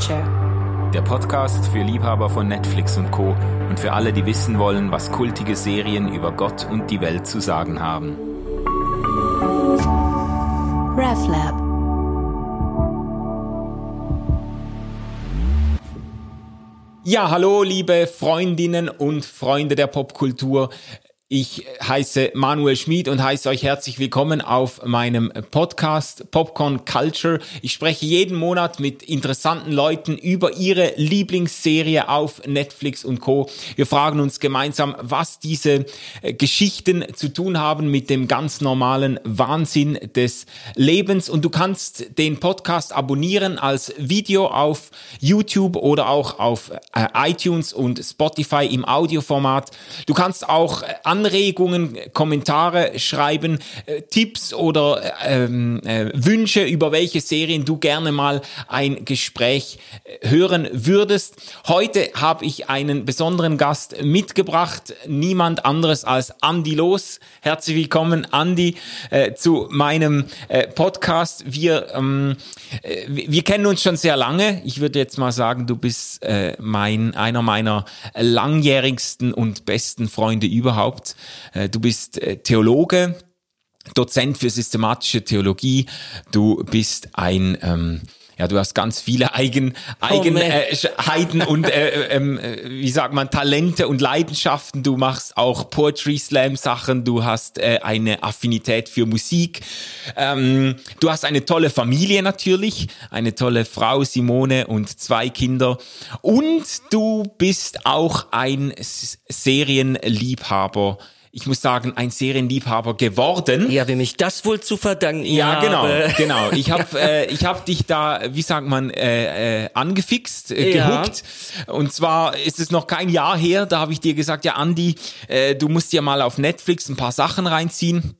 Culture. Der Podcast für Liebhaber von Netflix und Co. und für alle, die wissen wollen, was kultige Serien über Gott und die Welt zu sagen haben. RevLab. Ja, hallo, liebe Freundinnen und Freunde der Popkultur. Ich heiße Manuel Schmid und heiße euch herzlich willkommen auf meinem Podcast Popcorn Culture. Ich spreche jeden Monat mit interessanten Leuten über ihre Lieblingsserie auf Netflix und Co. Wir fragen uns gemeinsam, was diese äh, Geschichten zu tun haben mit dem ganz normalen Wahnsinn des Lebens. Und du kannst den Podcast abonnieren als Video auf YouTube oder auch auf äh, iTunes und Spotify im Audioformat. Du kannst auch an Anregungen, Kommentare schreiben, äh, Tipps oder ähm, äh, Wünsche, über welche Serien du gerne mal ein Gespräch äh, hören würdest. Heute habe ich einen besonderen Gast mitgebracht, niemand anderes als Andy Los. Herzlich willkommen, Andy, äh, zu meinem äh, Podcast. Wir, ähm, äh, wir kennen uns schon sehr lange. Ich würde jetzt mal sagen, du bist äh, mein, einer meiner langjährigsten und besten Freunde überhaupt. Äh, du bist äh, Theologe, Dozent für systematische Theologie. Du bist ein ähm, ja, du hast ganz viele Eigen, Eigenheiten oh, und äh, ähm, äh, wie sagt man Talente und Leidenschaften. Du machst auch Poetry Slam Sachen. Du hast äh, eine Affinität für Musik. Ähm, du hast eine tolle Familie natürlich, eine tolle Frau Simone und zwei Kinder. Und du bist auch ein Serienliebhaber ich muss sagen, ein Serienliebhaber geworden. Ja, wem ich das wohl zu verdanken Ja, genau, habe. genau. Ich habe äh, ich hab dich da, wie sagt man, äh, äh, angefixt, äh, Ja. gehuckt. Und zwar ist es noch kein Jahr her, da habe ich dir gesagt, ja Andi, äh, du musst dir mal auf Netflix ein paar Sachen reinziehen.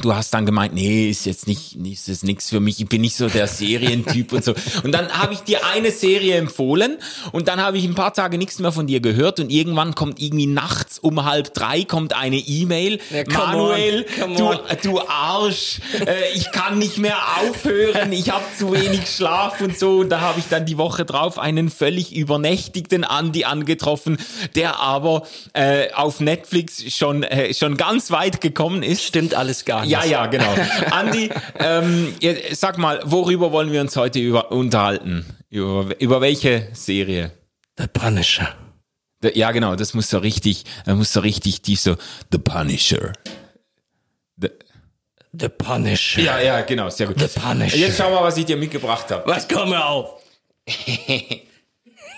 Du hast dann gemeint, nee, ist jetzt nicht, ist es nichts für mich, ich bin nicht so der Serientyp und so. Und dann habe ich dir eine Serie empfohlen und dann habe ich ein paar Tage nichts mehr von dir gehört und irgendwann kommt irgendwie nachts um halb drei kommt eine E-Mail. Ja, Manuel, on, du, du Arsch, äh, ich kann nicht mehr aufhören, ich habe zu wenig Schlaf und so. Und da habe ich dann die Woche drauf einen völlig übernächtigten Andi angetroffen, der aber äh, auf Netflix schon, äh, schon ganz weit gekommen ist. Stimmt alles gar nicht. Ja, ja, genau. Andi, ähm, sag mal, worüber wollen wir uns heute über, unterhalten? Über, über welche Serie? The Punisher. D- Ja, genau, das muss so richtig, das muss so richtig tief so, The Punisher. The, The Punisher. ja, ja, genau, sehr gut. The Punisher. Jetzt schau mal, was ich dir mitgebracht habe. Was, komm mir auf.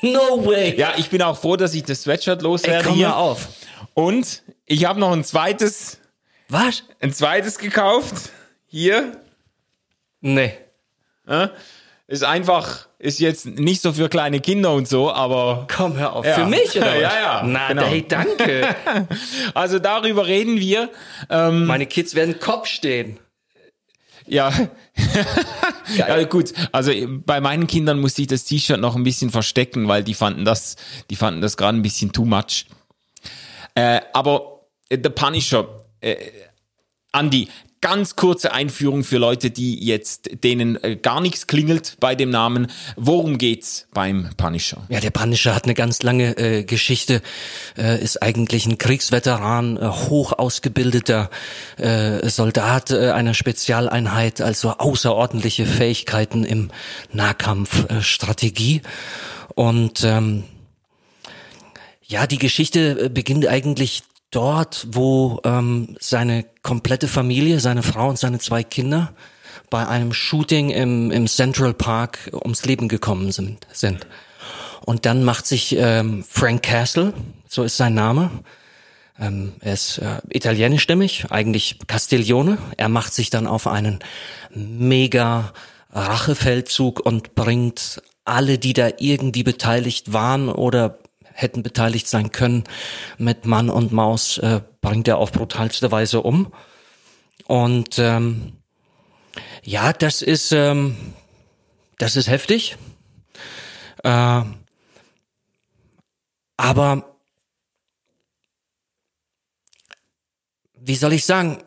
no way. Ja, ich bin auch froh, dass ich das Sweatshirt Ey, loswerde komm hier. auf. Und ich habe noch ein zweites, Was? ein zweites gekauft. Hier. Nee. Ist einfach, ist jetzt nicht so für kleine Kinder und so, aber Komm, hör auf. Ja. Für mich, oder Ja, ja, Na, genau. hey, danke. also darüber reden wir. Ähm, Meine Kids werden Kopf stehen. ja. ja, gut. Also bei meinen Kindern musste ich das T-Shirt noch ein bisschen verstecken, weil die fanden das, die fanden das gerade ein bisschen too much. Äh, aber äh, The Punisher, äh, Andy, ganz kurze Einführung für Leute, die jetzt denen äh, gar nichts klingelt bei dem Namen. Worum geht's beim Punisher? Ja, der Punisher hat eine ganz lange äh, Geschichte, äh, ist eigentlich ein Kriegsveteran, äh, hoch ausgebildeter äh, Soldat äh, einer Spezialeinheit, also außerordentliche Fähigkeiten im Nahkampf, äh, Strategie. Und ähm, ja, die Geschichte beginnt eigentlich dort, wo ähm, seine komplette Familie, seine Frau und seine zwei Kinder bei einem Shooting im, im Central Park ums Leben gekommen sind. sind. Und dann macht sich ähm, Frank Castle, so ist sein Name, ähm, er ist äh, italienischstämmig, eigentlich Castiglione. Er macht sich dann auf einen mega Rachefeldzug und bringt alle, die da irgendwie beteiligt waren oder hätten beteiligt sein können, mit Mann und Maus äh, bringt er auf brutalste Weise um. Und ähm, ja, das ist ähm, das ist heftig. Äh, aber wie soll ich sagen?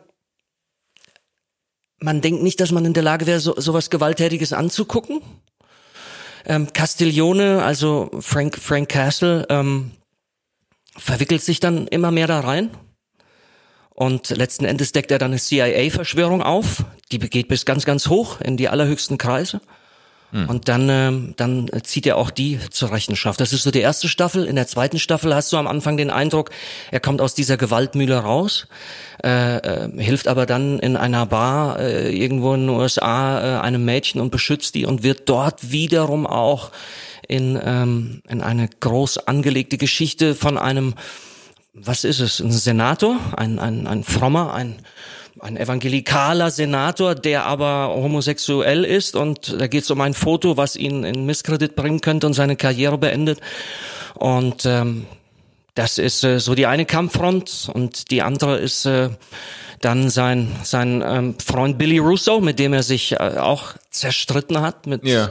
Man denkt nicht, dass man in der Lage wäre, so, sowas Gewalttätiges anzugucken. Ähm, Castiglione, also Frank, Frank Castle, ähm, verwickelt sich dann immer mehr da rein. Und letzten Endes deckt er dann eine CIA-Verschwörung auf. Die geht bis ganz, ganz hoch in die allerhöchsten Kreise. Hm. Und dann, äh, dann zieht er auch die zur Rechenschaft. Das ist so die erste Staffel. In der zweiten Staffel hast du am Anfang den Eindruck, er kommt aus dieser Gewaltmühle raus, äh, äh, hilft aber dann in einer Bar äh, irgendwo in den USA äh, einem Mädchen und beschützt die und wird dort wiederum auch in, ähm, in eine groß angelegte Geschichte von einem, was ist es, ein Senator, ein, ein, ein frommer, ein ein evangelikaler Senator, der aber homosexuell ist und da geht es um ein Foto, was ihn in Misskredit bringen könnte und seine Karriere beendet. Und ähm, das ist äh, so die eine Kampffront und die andere ist äh, dann sein sein ähm, Freund Billy Russo, mit dem er sich äh, auch zerstritten hat, mit ja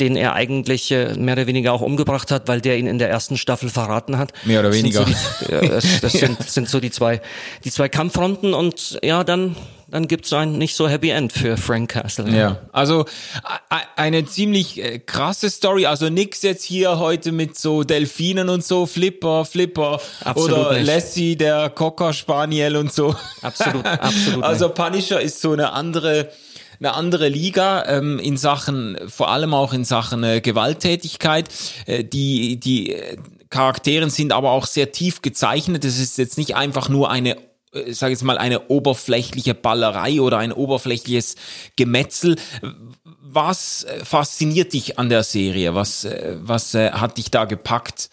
den er eigentlich äh, mehr oder weniger auch umgebracht hat, weil der ihn in der ersten Staffel verraten hat. Mehr oder weniger. Das, so die, das, das sind, sind so die zwei, die zwei Kampffronten und ja, dann dann gibt's ein nicht so Happy End für Frank Castle. Ja, also eine ziemlich äh, krasse Story. Also nix jetzt hier heute mit so Delfinen und so, Flipper, Flipper absolut oder nicht. Lassie, der Cocker Spaniel und so. Absolut, absolut. also Punisher ist so eine andere eine andere Liga ähm, in Sachen, vor allem auch in Sachen äh, Gewalttätigkeit. Äh, die die äh, Charakteren sind aber auch sehr tief gezeichnet. Es ist jetzt nicht einfach nur eine äh, sage jetzt mal eine oberflächliche Ballerei oder ein oberflächliches Gemetzel. Was äh, fasziniert dich an der Serie? Was was hat dich da gepackt?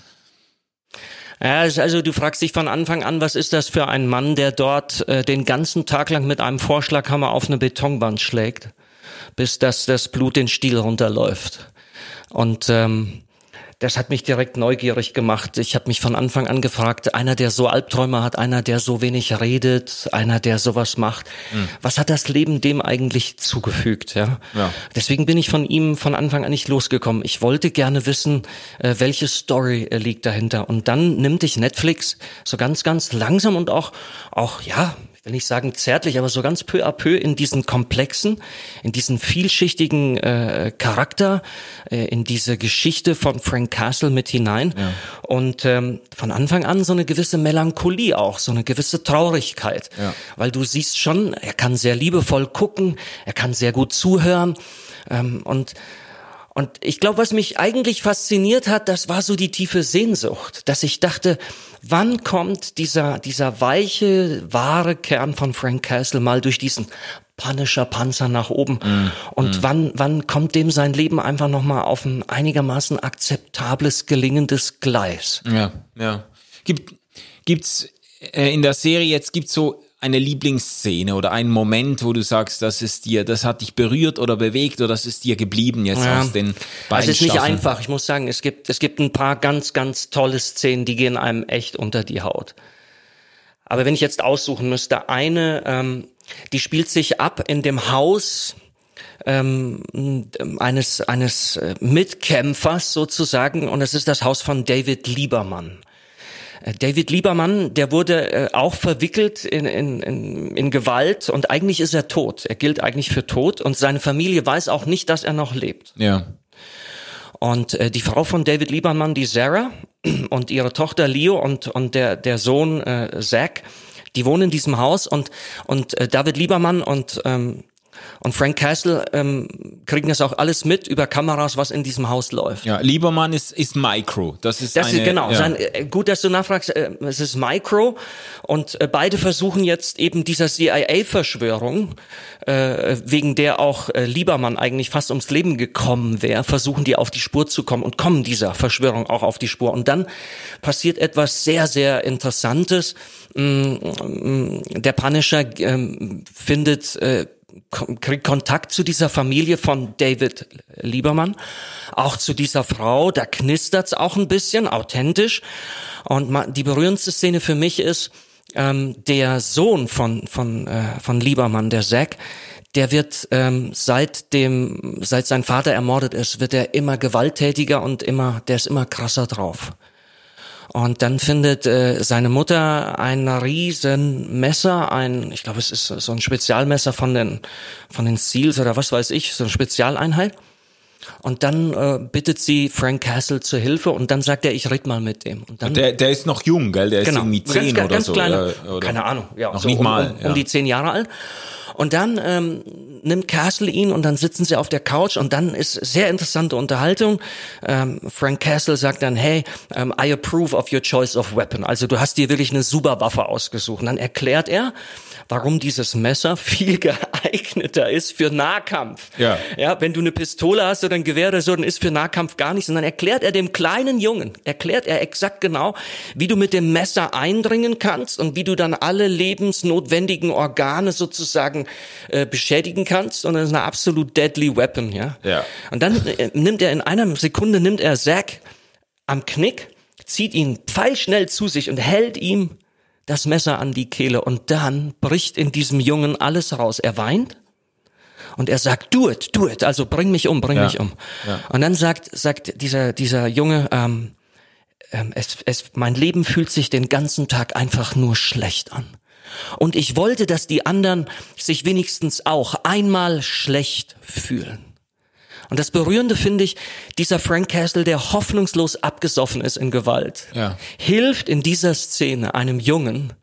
Ja, also du fragst dich von Anfang an, was ist das für ein Mann, der dort äh, den ganzen Tag lang mit einem Vorschlaghammer auf eine Betonwand schlägt, bis das, das Blut den Stiel runterläuft. Und ähm, das hat mich direkt neugierig gemacht. Ich habe mich von Anfang an gefragt, einer, der so Albträume hat, einer, der so wenig redet, einer, der sowas macht, mhm. was hat das Leben dem eigentlich zugefügt? Ja? ja? Deswegen bin ich von ihm von Anfang an nicht losgekommen. Ich wollte gerne wissen, äh, welche Story äh, liegt dahinter. Und dann nimmt dich Netflix so ganz, ganz langsam und auch, auch ja, will nicht sagen zärtlich, aber so ganz peu à peu in diesen komplexen, in diesen vielschichtigen äh, Charakter, äh, in diese Geschichte von Frank Castle mit hinein ja. und ähm, von Anfang an so eine gewisse Melancholie auch, so eine gewisse Traurigkeit, ja. weil du siehst schon, er kann sehr liebevoll gucken, er kann sehr gut zuhören ähm, und und ich glaube, was mich eigentlich fasziniert hat, das war so die tiefe Sehnsucht, dass ich dachte, wann kommt dieser, dieser weiche, wahre Kern von Frank Castle mal durch diesen Punisher Panzer nach oben? Mm, und mm. wann wann kommt dem sein Leben einfach noch mal auf ein einigermaßen akzeptables gelingendes Gleis? Ja ja. Gibt gibt's äh, in der Serie jetzt gibt's so eine Lieblingsszene oder einen Moment, wo du sagst, das ist dir, das hat dich berührt oder bewegt oder das ist dir geblieben jetzt ja. aus den beiden Es ist nicht einfach. Ich muss sagen, es gibt, es gibt ein paar ganz, ganz tolle Szenen, die gehen einem echt unter die Haut. Aber wenn ich jetzt aussuchen müsste, eine, ähm, die spielt sich ab in dem Haus ähm, eines eines äh, Mitkämpfers sozusagen und es ist das Haus von David Liebermann. Äh, David Liebermann, der wurde äh, auch verwickelt in, in, in, in Gewalt und eigentlich ist er tot. Er gilt eigentlich für tot und seine Familie weiß auch nicht, dass er noch lebt. Ja. Und äh, die Frau von David Liebermann, die Sarah und ihre Tochter Leo und, und der, der Sohn äh, Zach, die wohnen in diesem Haus und, und äh, David Liebermann und ähm, und Frank Castle ähm, kriegen das auch alles mit über Kameras, was in diesem Haus läuft. Ja, Liebermann ist, ist Micro. Das ist, das eine, ist genau. Ja. Sein, äh, gut, dass du nachfragst. Äh, es ist Micro und äh, beide versuchen jetzt eben dieser CIA-Verschwörung, äh, wegen der auch äh, Liebermann eigentlich fast ums Leben gekommen wäre, versuchen die auf die Spur zu kommen und kommen dieser Verschwörung auch auf die Spur. Und dann passiert etwas sehr, sehr Interessantes. Mm, mm, der Punisher ähm, findet äh, kriegt Kontakt zu dieser Familie von David Liebermann, auch zu dieser Frau, da knistert's auch ein bisschen, authentisch. Und die berührendste Szene für mich ist, ähm, der Sohn von, von, äh, von Liebermann, der Zack, der wird ähm, seit dem, seit sein Vater ermordet ist, wird er immer gewalttätiger und immer, der ist immer krasser drauf. Und dann findet äh, seine Mutter ein riesen Messer, ein, ich glaube, es ist so ein Spezialmesser von den von den Seals oder was weiß ich, so eine Spezialeinheit. Und dann äh, bittet sie Frank Castle zur Hilfe und dann sagt er, ich red mal mit dem. Und dann, Der, der ist noch jung, gell? Der ist genau, irgendwie zehn ganz, oder ganz so. Kleine, oder? keine Ahnung, ja, Noch so nicht um, mal. um, ja. um die zehn Jahre alt. Und dann ähm, nimmt Castle ihn und dann sitzen sie auf der Couch und dann ist sehr interessante Unterhaltung. Ähm, Frank Castle sagt dann, hey, ähm, I approve of your choice of weapon. Also du hast dir wirklich eine super Waffe ausgesucht. Und dann erklärt er, warum dieses Messer viel geeigneter ist für Nahkampf. Ja. Ja, wenn du eine Pistole hast oder ein Gewehr oder so, dann ist für Nahkampf gar nichts. Und dann erklärt er dem kleinen Jungen, erklärt er exakt genau, wie du mit dem Messer eindringen kannst und wie du dann alle lebensnotwendigen Organe sozusagen äh, beschädigen kannst. Und das ist eine absolut deadly weapon, ja. Ja. Und dann äh, nimmt er in einer Sekunde nimmt er Zack am Knick, zieht ihn pfeilschnell zu sich und hält ihm das Messer an die Kehle und dann bricht in diesem Jungen alles raus. Er weint und er sagt, do it, do it, also bring mich um, bring Ja. mich um. Ja. Und dann sagt, sagt dieser, dieser Junge, ähm, ähm, es, es, mein Leben fühlt sich den ganzen Tag einfach nur schlecht an. Und ich wollte, dass die anderen sich wenigstens auch einmal schlecht fühlen. Und das Berührende finde ich, dieser Frank Castle, der hoffnungslos abgesoffen ist in Gewalt, Ja. hilft in dieser Szene einem Jungen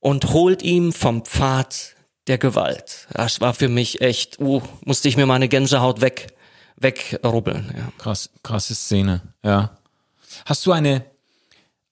und holt ihm vom Pfad der Gewalt. Das war für mich echt, uh, musste ich mir meine Gänsehaut weg, wegrubbeln. Ja. Krass, krasse Szene, ja. Hast du eine,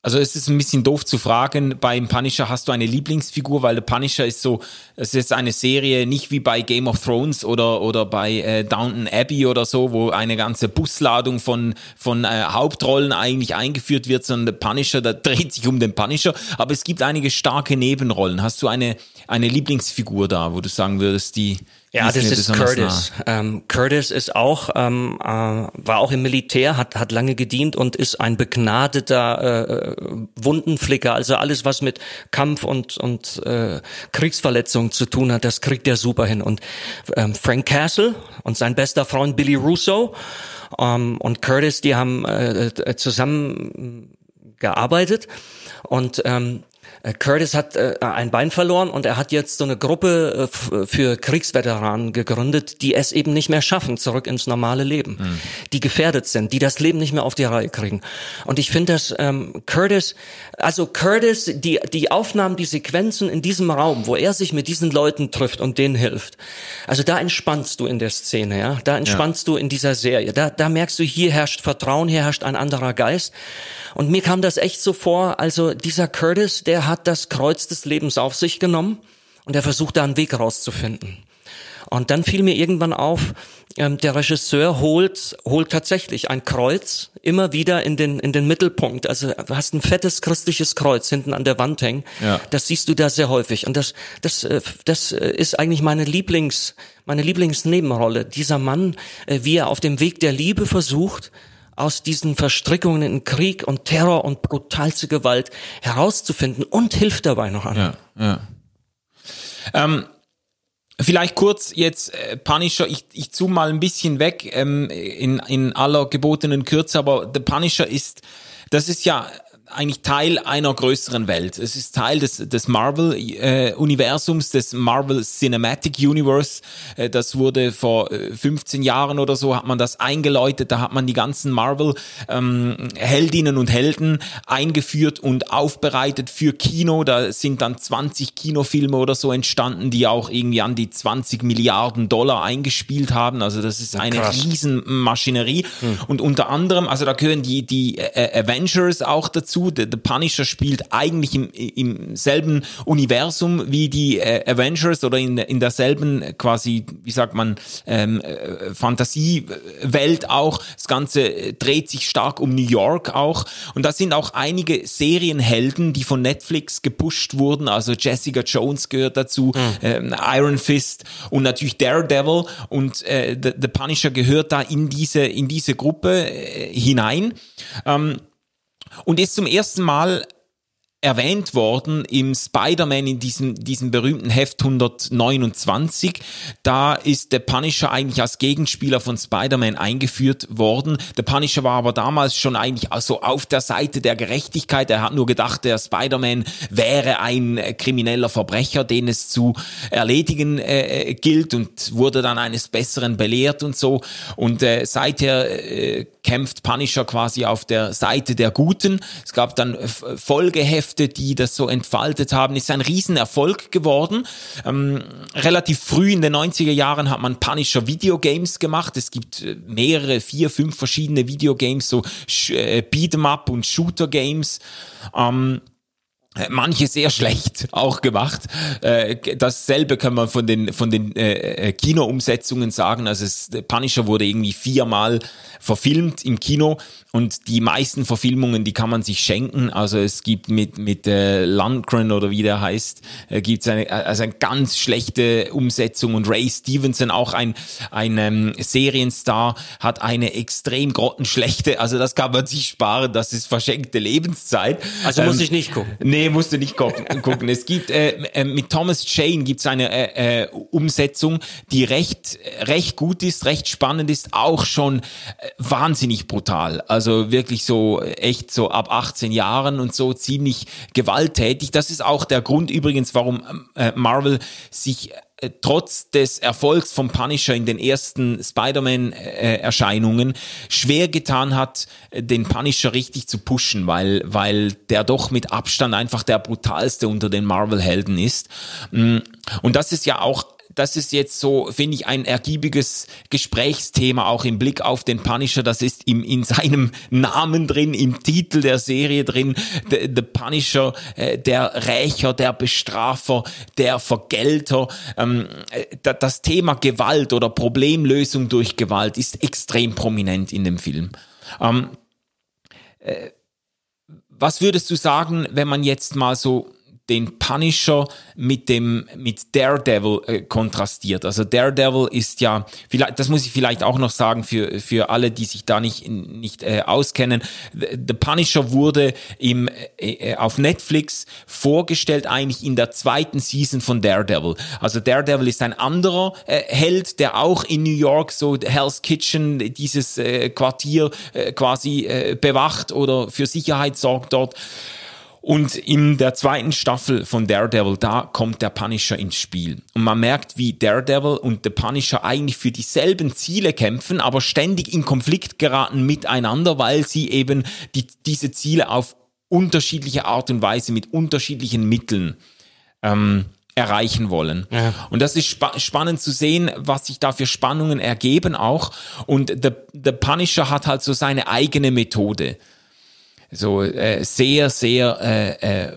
also es ist ein bisschen doof zu fragen, beim Punisher hast du eine Lieblingsfigur, weil der Punisher ist so, es ist eine Serie nicht wie bei Game of Thrones oder, oder bei äh, Downton Abbey oder so, wo eine ganze Busladung von, von äh, Hauptrollen eigentlich eingeführt wird, sondern der Punisher, da dreht sich um den Punisher, aber es gibt einige starke Nebenrollen. Hast du eine, eine Lieblingsfigur da, wo du sagen würdest, die, Ja, das ist Curtis. Ähm, Curtis ist auch, ähm, äh, war auch im Militär, hat, hat lange gedient und ist ein begnadeter äh, Wundenflicker. Also alles, was mit Kampf und, und äh, Kriegsverletzungen zu tun hat, das kriegt er super hin. Und ähm, Frank Castle und sein bester Freund Billy Russo ähm, und Curtis, die haben äh, äh, zusammen gearbeitet und ähm, äh, Curtis hat äh, ein Bein verloren und er hat jetzt so eine Gruppe äh, f- für Kriegsveteranen gegründet, die es eben nicht mehr schaffen, zurück ins normale Leben, die gefährdet sind, die das Leben nicht mehr auf die Reihe kriegen. Und ich finde, dass ähm, Curtis, also Curtis, die die Aufnahmen, die Sequenzen in diesem Raum, wo er sich mit diesen Leuten trifft und denen hilft, also da entspannst du in der Szene, ja, da entspannst du in dieser Serie, da da merkst du, hier herrscht Vertrauen, hier herrscht ein anderer Geist. Und mir kam das echt so vor, also dieser Curtis, der hat das Kreuz des Lebens auf sich genommen und er versucht da einen Weg rauszufinden. Und dann fiel mir irgendwann auf, ähm, der Regisseur holt, holt tatsächlich ein Kreuz immer wieder in den, in den Mittelpunkt. Also du hast ein fettes christliches Kreuz hinten an der Wand hängen. Ja. Das siehst du da sehr häufig. Und das, das, äh, das äh, ist eigentlich meine Lieblings, meine Lieblingsnebenrolle. Dieser Mann, äh, wie er auf dem Weg der Liebe versucht, aus diesen Verstrickungen in Krieg und Terror und brutalste Gewalt herauszufinden und hilft dabei noch an. Ja, ja. Ähm, vielleicht kurz jetzt äh, Punisher, ich, ich zoome mal ein bisschen weg ähm, in, in aller gebotenen Kürze, aber The Punisher ist, das ist ja eigentlich Teil einer größeren Welt. Es ist Teil des, des Marvel-Universums, des Marvel Cinematic Universe. Äh, das wurde vor äh, 15 Jahren oder so, hat man das eingeläutet. Da hat man die ganzen Marvel-Heldinnen und Helden eingeführt und aufbereitet für Kino. Da sind dann 20 Kinofilme oder so entstanden, die auch irgendwie an die 20 Milliarden Dollar eingespielt haben. Also das ist eine krass. Riesenmaschinerie. Und unter anderem, also da gehören die, die äh, Avengers auch dazu. The, The Punisher spielt eigentlich im, im selben Universum wie die äh, Avengers oder in, in derselben äh, quasi, wie sagt man, ähm, äh, Fantasiewelt auch. Das Ganze äh, dreht sich stark um New York auch. Und da sind auch einige Serienhelden, die von Netflix gepusht wurden. Also Jessica Jones gehört dazu, ähm, Iron Fist und natürlich Daredevil. Und äh, The, The Punisher gehört da in diese, in diese Gruppe äh, hinein. Ähm, und ist zum ersten Mal erwähnt worden im Spider-Man in diesem, diesem berühmten Heft 129. Da ist der Punisher eigentlich als Gegenspieler von Spider-Man eingeführt worden. Der Punisher war aber damals schon eigentlich also auf der Seite der Gerechtigkeit. Er hat nur gedacht, der Spider-Man wäre ein krimineller Verbrecher, den es zu erledigen äh, gilt und wurde dann eines Besseren belehrt und so. Und äh, seither äh, kämpft Punisher quasi auf der Seite der Guten. Es gab dann Folgehefte, die das so entfaltet haben. Ist ein Riesenerfolg geworden. Ähm, relativ früh in den 90er Jahren hat man Punisher Videogames gemacht. Es gibt äh, mehrere, vier, fünf verschiedene Videogames, so äh, Beat'em Up und Shooter Games. Ähm, manche sehr schlecht auch gemacht. Äh, dasselbe kann man von den von den äh, Kinoumsetzungen sagen. Also es, Punisher wurde irgendwie viermal verfilmt im Kino und die meisten Verfilmungen, die kann man sich schenken. Also es gibt mit mit äh, Landgren oder wie der heißt, äh, gibt es eine also eine ganz schlechte Umsetzung und Ray Stevenson auch ein ein ähm, Serienstar hat eine extrem grottenschlechte. Also das kann man sich sparen. Das ist verschenkte Lebenszeit. Also muss ähm, ich nicht gucken. Nee, musst du nicht gucken. es gibt äh, äh, mit Thomas Jane gibt's eine äh, äh, Umsetzung, die recht recht gut ist, recht spannend ist, auch schon äh, wahnsinnig brutal. Also wirklich so echt so ab 18 Jahren und so ziemlich gewalttätig. Das ist auch der Grund übrigens, warum äh, Marvel sich trotz des Erfolgs vom Punisher in den ersten Spider-Man-Erscheinungen schwer getan hat, den Punisher richtig zu pushen, weil, weil der doch mit Abstand einfach der brutalste unter den Marvel-Helden ist. Mm, und das ist ja auch das ist jetzt so, finde ich, ein ergiebiges Gesprächsthema auch im Blick auf den Punisher. Das ist im, in seinem Namen drin, im Titel der Serie drin. The, the Punisher, äh, der Rächer, der Bestrafer, der Vergelter. Ähm, äh, das Thema Gewalt oder Problemlösung durch Gewalt ist extrem prominent in dem Film. Ähm, äh, was würdest du sagen, wenn man jetzt mal so den Punisher mit dem mit Daredevil äh, kontrastiert. Also Daredevil ist ja vielleicht das muss ich vielleicht auch noch sagen für für alle, die sich da nicht nicht äh, auskennen. The Punisher wurde im äh, äh, auf Netflix vorgestellt eigentlich in der zweiten Season von Daredevil. Also Daredevil ist ein anderer äh, Held, der auch in New York so Hell's Kitchen dieses äh, Quartier quasi bewacht oder für Sicherheit sorgt dort. Und in der zweiten Staffel von Daredevil, da kommt der Punisher ins Spiel. Und man merkt, wie Daredevil und der Punisher eigentlich für dieselben Ziele kämpfen, aber ständig in Konflikt geraten miteinander, weil sie eben die, diese Ziele auf unterschiedliche Art und Weise mit unterschiedlichen Mitteln ähm, erreichen wollen. Ja. Und das ist spa spannend zu sehen, was sich da für Spannungen ergeben auch. Und der, der Punisher hat halt so seine eigene Methode so äh, sehr, sehr äh, äh,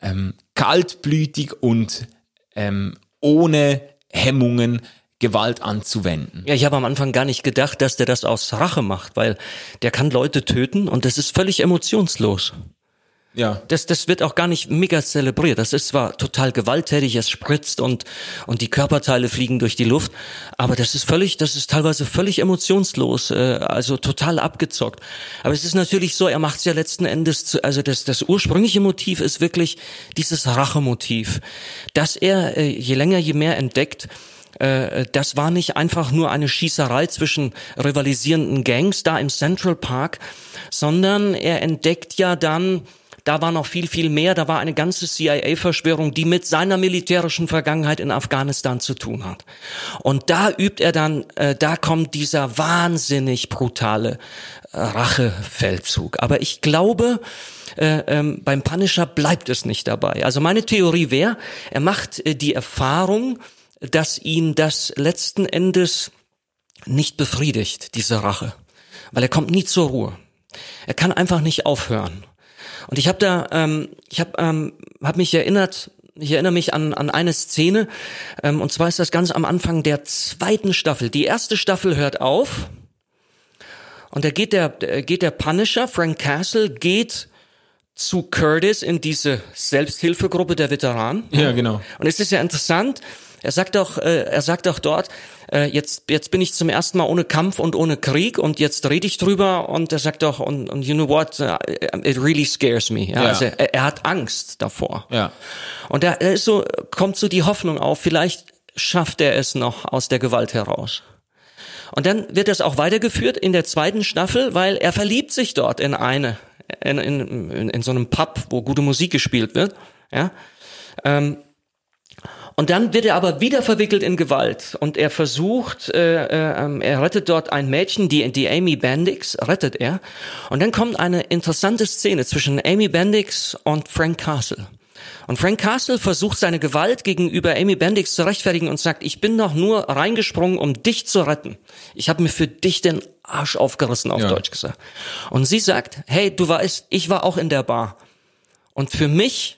ähm, kaltblütig und ähm, ohne Hemmungen Gewalt anzuwenden. Ja, ich habe am Anfang gar nicht gedacht, dass der das aus Rache macht, weil der kann Leute töten und das ist völlig emotionslos. Ja. Das, das wird auch gar nicht mega zelebriert. Das ist zwar total gewalttätig, es spritzt und, und die Körperteile fliegen durch die Luft, aber das ist völlig, das ist teilweise völlig emotionslos, äh, also total abgezockt. Aber es ist natürlich so, er macht es ja letzten Endes, zu, also das, das ursprüngliche Motiv ist wirklich dieses Rachemotiv, dass er, äh, je länger, je mehr entdeckt, äh, das war nicht einfach nur eine Schießerei zwischen rivalisierenden Gangs da im Central Park, sondern er entdeckt ja dann, da war noch viel, viel mehr. Da war eine ganze CIA-Verschwörung, die mit seiner militärischen Vergangenheit in Afghanistan zu tun hat. Und da übt er dann, äh, da kommt dieser wahnsinnig brutale äh, Rachefeldzug. Aber ich glaube, äh, ähm, beim Punisher bleibt es nicht dabei. Also meine Theorie wäre, er macht äh, die Erfahrung, dass ihn das letzten Endes nicht befriedigt, diese Rache. Weil er kommt nie zur Ruhe. Er kann einfach nicht aufhören. Und ich habe da, ähm, ich habe ähm, hab mich erinnert, ich erinnere mich an, an eine Szene, ähm, und zwar ist das ganz am Anfang der zweiten Staffel. Die erste Staffel hört auf und da geht der, geht der Punisher, Frank Castle, geht zu Curtis in diese Selbsthilfegruppe der Veteranen. Ja, genau. Und es ist ja interessant, Er sagt doch, äh, er sagt doch dort, äh, jetzt, jetzt bin ich zum ersten Mal ohne Kampf und ohne Krieg und jetzt rede ich drüber und er sagt doch, und, und you know what, uh, it really scares me. Ja, Ja. Also er, er hat Angst davor. Ja. Und da ist so, kommt so die Hoffnung auf, vielleicht schafft er es noch aus der Gewalt heraus. Und dann wird das auch weitergeführt in der zweiten Staffel, weil er verliebt sich dort in eine, in, in, in, in so einem Pub, wo gute Musik gespielt wird. Ja. Ähm, und dann wird er aber wieder verwickelt in Gewalt und er versucht, äh, äh, ähm, er rettet dort ein Mädchen, die, die Amy Bendix rettet er. Und dann kommt eine interessante Szene zwischen Amy Bendix und Frank Castle. Und Frank Castle versucht seine Gewalt gegenüber Amy Bendix zu rechtfertigen und sagt, ich bin doch nur reingesprungen, um dich zu retten. Ich habe mir für dich den Arsch aufgerissen, auf Ja. Deutsch gesagt. Und sie sagt, hey, du weißt, ich war auch in der Bar. Und für mich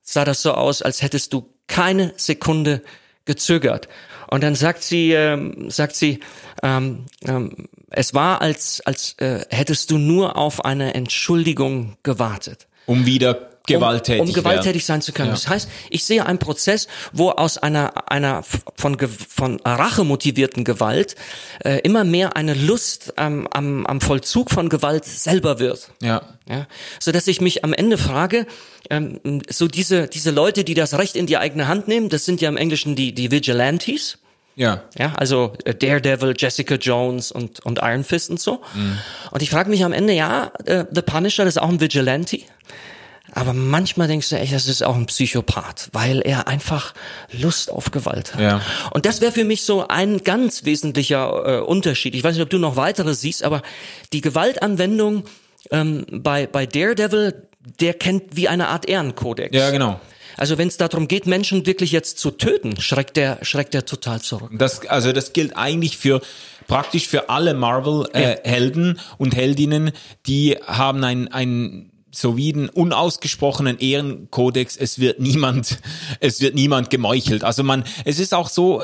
sah das so aus, als hättest du keine Sekunde gezögert. Und dann sagt sie, ähm, sagt sie, ähm, ähm, es war, als, als äh, hättest du nur auf eine Entschuldigung gewartet Um wieder gewalttätig um, um gewalttätig sein zu können. Ja. Das heißt, ich sehe einen Prozess, wo aus einer einer von von Rache motivierten Gewalt äh, immer mehr eine Lust am, am, am Vollzug von Gewalt selber wird. Ja. Ja, so dass ich mich am Ende frage, ähm, so diese diese Leute, die das Recht in die eigene Hand nehmen, das sind ja im Englischen die die Vigilantes. Ja. Ja, also äh, Daredevil, Jessica Jones und, und Iron Fist und so. Und ich frage mich am Ende, ja, äh, The Punisher, ist auch ein Vigilante. Aber manchmal denkst du echt, das ist auch ein Psychopath, weil er einfach Lust auf Gewalt hat. Ja. Und das wäre für mich so ein ganz wesentlicher äh, Unterschied. Ich weiß nicht, ob du noch weitere siehst, aber die Gewaltanwendung ähm, bei, bei Daredevil, der kennt wie eine Art Ehrenkodex. Ja, genau. Also wenn es darum geht, Menschen wirklich jetzt zu töten, schreckt der, schreckt der total zurück. Das, also das gilt eigentlich für praktisch für alle Marvel-Helden und Heldinnen, die haben ein, ein sowie den unausgesprochenen Ehrenkodex, es wird niemand, es wird niemand gemeuchelt. Also man, es ist auch so,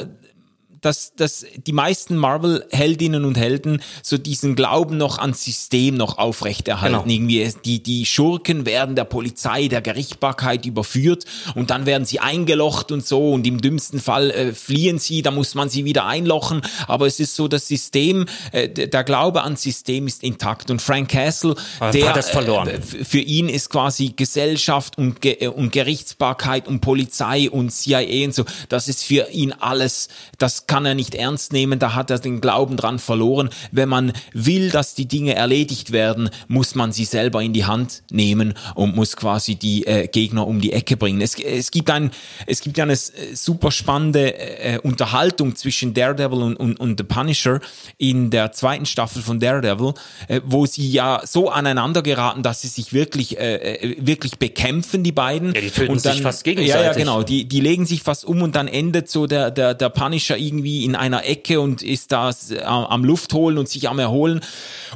dass, dass die meisten Marvel-Heldinnen und Helden so diesen Glauben noch ans System noch aufrechterhalten. Genau. Irgendwie die, die Schurken werden der Polizei, der Gerichtsbarkeit überführt und dann werden sie eingelocht und so und im dümmsten Fall äh, fliehen sie, da muss man sie wieder einlochen. Aber es ist so, das System, äh, der Glaube ans System ist intakt und Frank Castle, Aber der hat das verloren. Äh, für ihn ist quasi Gesellschaft und, Ge äh, und Gerichtsbarkeit und Polizei und CIA und so, das ist für ihn alles, das kann er nicht ernst nehmen, da hat er den Glauben dran verloren. Wenn man will, dass die Dinge erledigt werden, muss man sie selber in die Hand nehmen und muss quasi die äh, Gegner um die Ecke bringen. Es, es gibt ein, es gibt ja eine super spannende äh, Unterhaltung zwischen Daredevil und, und, und The Punisher in der zweiten Staffel von Daredevil, äh, wo sie ja so aneinander geraten, dass sie sich wirklich, äh, äh, wirklich bekämpfen, die beiden. Ja, die töten und dann, sich fast Ja, ja, gegenseitig. genau. Die, die legen sich fast um und dann endet so der, der, der Punisher irgendwie in einer Ecke und ist da s- am Luft holen und sich am erholen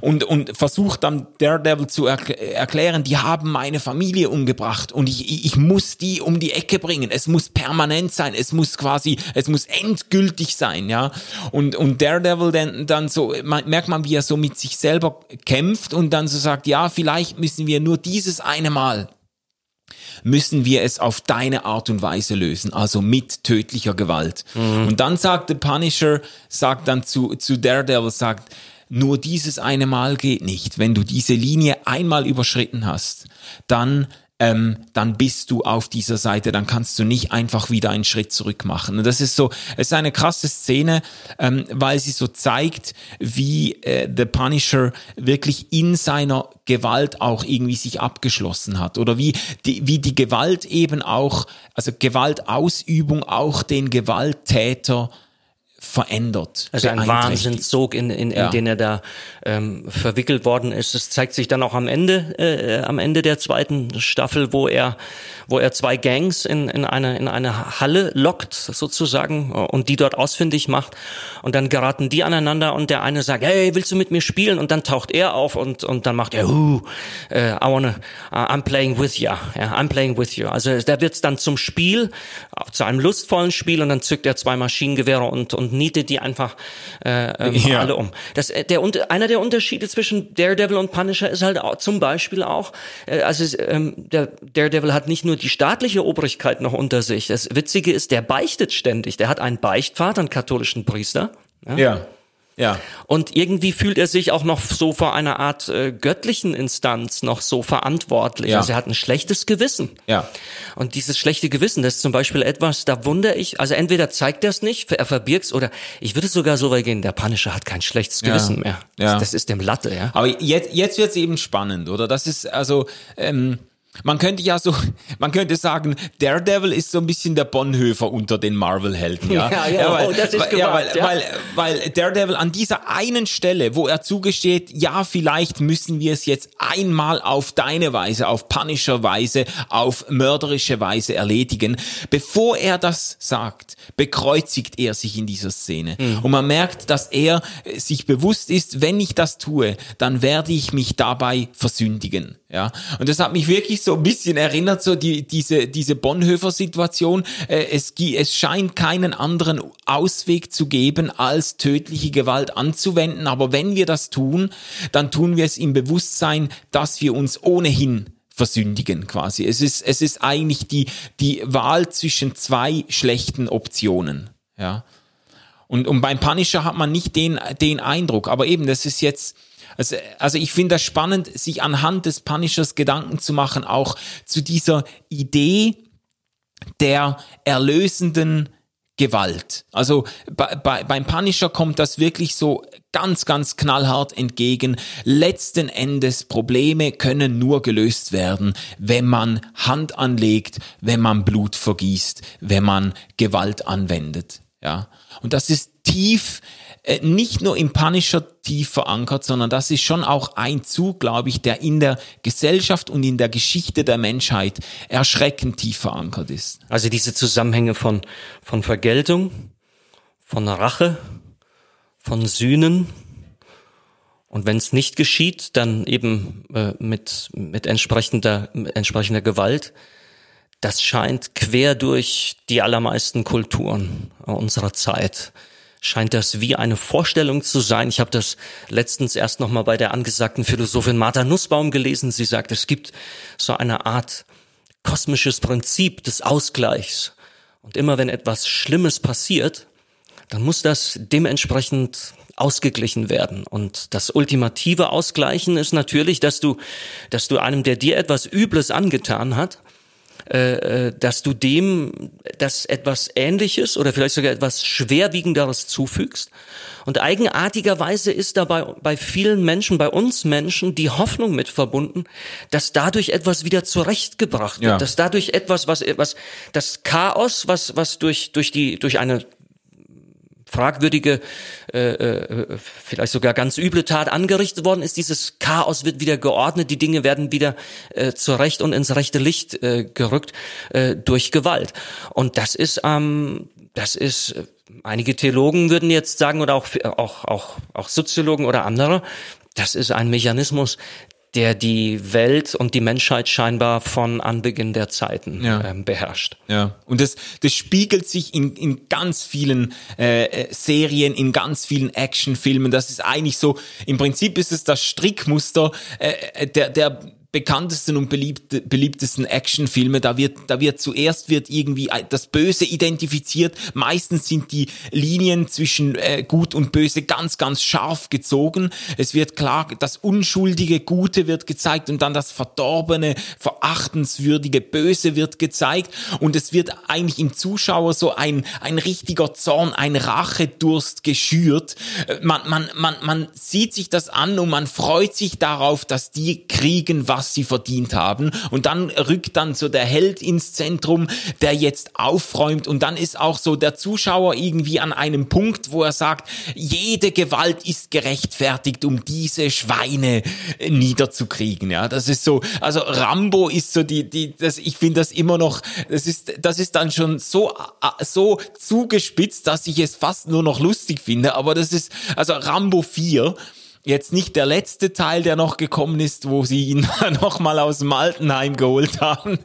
und, und versucht dann Daredevil zu erk erklären, die haben meine Familie umgebracht und ich, ich ich muss die um die Ecke bringen. Es muss permanent sein. Es muss quasi, es muss endgültig sein, ja. Und, und Daredevil dann, dann so, man, merkt man, wie er so mit sich selber kämpft und dann so sagt, ja, vielleicht müssen wir nur dieses eine Mal müssen wir es auf deine Art und Weise lösen, also mit tödlicher Gewalt. Und dann sagt der Punisher, sagt dann zu, zu Daredevil, sagt, nur dieses eine Mal geht nicht. Wenn du diese Linie einmal überschritten hast, dann ähm, dann bist du auf dieser Seite, dann kannst du nicht einfach wieder einen Schritt zurück machen. Und das ist so, es ist eine krasse Szene, ähm, weil sie so zeigt, wie äh, The Punisher wirklich in seiner Gewalt auch irgendwie sich abgeschlossen hat oder wie die, wie die Gewalt eben auch, also Gewaltausübung auch den Gewalttäter verändert. Also ein. Wahnsinnssog, in, in, in Ja. den er da ähm, verwickelt worden ist. Das zeigt sich dann auch am Ende, äh, am Ende der zweiten Staffel, wo er, wo er zwei Gangs in, in eine in eine Halle lockt sozusagen und die dort ausfindig macht und dann geraten die aneinander und der eine sagt, hey, willst du mit mir spielen? Und dann taucht er auf und und dann macht er, uh, I wanna, I'm playing with you, ja, I'm playing with you. Also da wird's dann zum Spiel, zu einem lustvollen Spiel und dann zückt er zwei Maschinengewehre und und nietet die einfach äh, ähm, ja. alle um. Das, äh, der, einer der Unterschiede zwischen Daredevil und Punisher ist halt auch, zum Beispiel auch, äh, also ähm, der Daredevil hat nicht nur die staatliche Obrigkeit noch unter sich. Das Witzige ist, der beichtet ständig. Der hat einen Beichtvater, einen katholischen Priester. ja. ja. Ja. Und irgendwie fühlt er sich auch noch so vor einer Art äh, göttlichen Instanz noch so verantwortlich. Ja. Also er hat ein schlechtes Gewissen. Ja. Und dieses schlechte Gewissen, das ist zum Beispiel etwas, da wundere ich, also entweder zeigt er es nicht, er verbirgt oder ich würde sogar so weit gehen, der Punisher hat kein schlechtes Gewissen ja. mehr. Ja. Das, das, ist dem Latte, ja. Aber jetzt, jetzt wird es eben spannend, oder? Das ist also, ähm, man könnte ja so, man könnte sagen, Daredevil ist so ein bisschen der Bonhoeffer unter den Marvel-Helden, ja. Ja, ja, ja weil, oh, das ist weil, ja, weil, ja. weil, weil Daredevil an dieser einen Stelle, wo er zugesteht, ja, vielleicht müssen wir es jetzt einmal auf deine Weise, auf Punisher Weise, auf mörderische Weise erledigen, bevor er das sagt, bekreuzigt er sich in dieser Szene. Mhm. Und man merkt, dass er sich bewusst ist, wenn ich das tue, dann werde ich mich dabei versündigen. Ja, und das hat mich wirklich so ein bisschen erinnert, so die, diese, diese Bonhoeffer-Situation. Äh, es, es scheint keinen anderen Ausweg zu geben, als tödliche Gewalt anzuwenden. Aber wenn wir das tun, dann tun wir es im Bewusstsein, dass wir uns ohnehin versündigen quasi. Es ist, es ist eigentlich die, die Wahl zwischen zwei schlechten Optionen. Ja. Und, und beim Punisher hat man nicht den, den Eindruck. Aber eben, das ist jetzt, also, also ich finde das spannend, sich anhand des Punishers Gedanken zu machen, auch zu dieser Idee der erlösenden Gewalt. Also bei, bei, beim Punisher kommt das wirklich so ganz, ganz knallhart entgegen. Letzten Endes Probleme können nur gelöst werden, wenn man Hand anlegt, wenn man Blut vergießt, wenn man Gewalt anwendet. Ja. Und das ist tief äh, nicht nur im Punisher tief verankert, sondern das ist schon auch ein Zug, glaube ich, der in der Gesellschaft und in der Geschichte der Menschheit erschreckend tief verankert ist. Also diese Zusammenhänge von, von Vergeltung, von Rache, von Sühnen, und wenn es nicht geschieht, dann eben äh, mit, mit entsprechender, mit entsprechender Gewalt. Das scheint quer durch die allermeisten Kulturen unserer Zeit scheint das wie eine Vorstellung zu sein. Ich habe das letztens erst noch mal bei der angesagten Philosophin Martha Nussbaum gelesen. Sie sagt, es gibt so eine Art kosmisches Prinzip des Ausgleichs. Und immer wenn etwas Schlimmes passiert, dann muss das dementsprechend ausgeglichen werden. Und das ultimative Ausgleichen ist natürlich, dass du, dass du einem, der dir etwas Übles angetan hat, äh, äh, dass du dem das etwas Ähnliches oder vielleicht sogar etwas Schwerwiegenderes zufügst. Und eigenartigerweise ist dabei bei vielen Menschen, bei uns Menschen, die Hoffnung mit verbunden, dass dadurch etwas wieder zurechtgebracht wird, ja. dass dadurch etwas, was, was, das Chaos, was, was durch, durch die, durch eine fragwürdige, äh, äh, vielleicht sogar ganz üble Tat angerichtet worden ist. Dieses Chaos wird wieder geordnet, die Dinge werden wieder äh, zurecht und ins rechte Licht äh, gerückt äh, durch Gewalt. Und das ist, ähm, das ist, äh, einige Theologen würden jetzt sagen oder auch, auch, auch, auch Soziologen oder andere, das ist ein Mechanismus, der die Welt und die Menschheit scheinbar von Anbeginn der Zeiten ja. ähm, beherrscht. Ja, und das, das spiegelt sich in, in ganz vielen äh, äh Serien, in ganz vielen Actionfilmen. Das ist eigentlich so, im Prinzip ist es das Strickmuster äh, äh der, der bekanntesten und beliebte, beliebtesten Actionfilme. Da wird, da wird zuerst wird irgendwie das Böse identifiziert. Meistens sind die Linien zwischen äh, Gut und Böse ganz, ganz scharf gezogen. Es wird klar, das unschuldige Gute wird gezeigt und dann das verdorbene, verachtenswürdige Böse wird gezeigt. Und es wird eigentlich im Zuschauer so ein, ein richtiger Zorn, ein Rachedurst geschürt. Äh, man, man, man, man sieht sich das an und man freut sich darauf, dass die kriegen, was was sie verdient haben. Und dann rückt dann so der Held ins Zentrum, der jetzt aufräumt. Und dann ist auch so der Zuschauer irgendwie an einem Punkt, wo er sagt, jede Gewalt ist gerechtfertigt, um diese Schweine niederzukriegen. Ja, das ist so, also Rambo ist so die, die, das, ich finde das immer noch, das ist, das ist dann schon so, so zugespitzt, dass ich es fast nur noch lustig finde. Aber das ist, also Rambo 4, jetzt nicht der letzte Teil, der noch gekommen ist, wo sie ihn noch mal aus dem Altenheim geholt haben,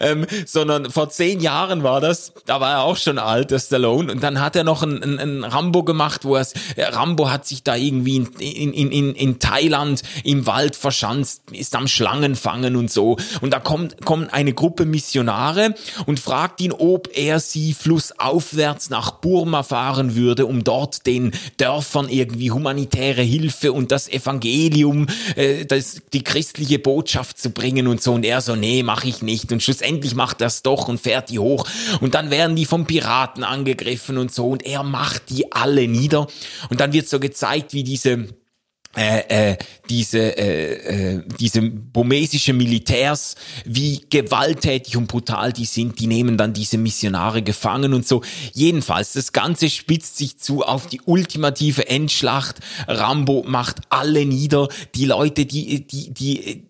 ähm, sondern vor zehn Jahren war das, da war er auch schon alt, der Stallone, und dann hat er noch ein, ein, ein Rambo gemacht, wo er, Rambo hat sich da irgendwie in, in, in, in Thailand im Wald verschanzt, ist am Schlangenfangen und so, und da kommt, kommt eine Gruppe Missionare und fragt ihn, ob er sie flussaufwärts nach Burma fahren würde, um dort den Dörfern irgendwie humanitäre Hilfe Hilfe und das Evangelium, äh, das, die christliche Botschaft zu bringen und so. Und er so, nee, mach ich nicht. Und schlussendlich macht es doch und fährt die hoch. Und dann werden die vom Piraten angegriffen und so. Und er macht die alle nieder. Und dann wird so gezeigt, wie diese äh, äh, diese, äh, äh, diese burmesische Militärs, wie gewalttätig und brutal die sind, die nehmen dann diese Missionare gefangen und so. Jedenfalls, das Ganze spitzt sich zu auf die ultimative Endschlacht. Rambo macht alle nieder. Die Leute, die, die, die,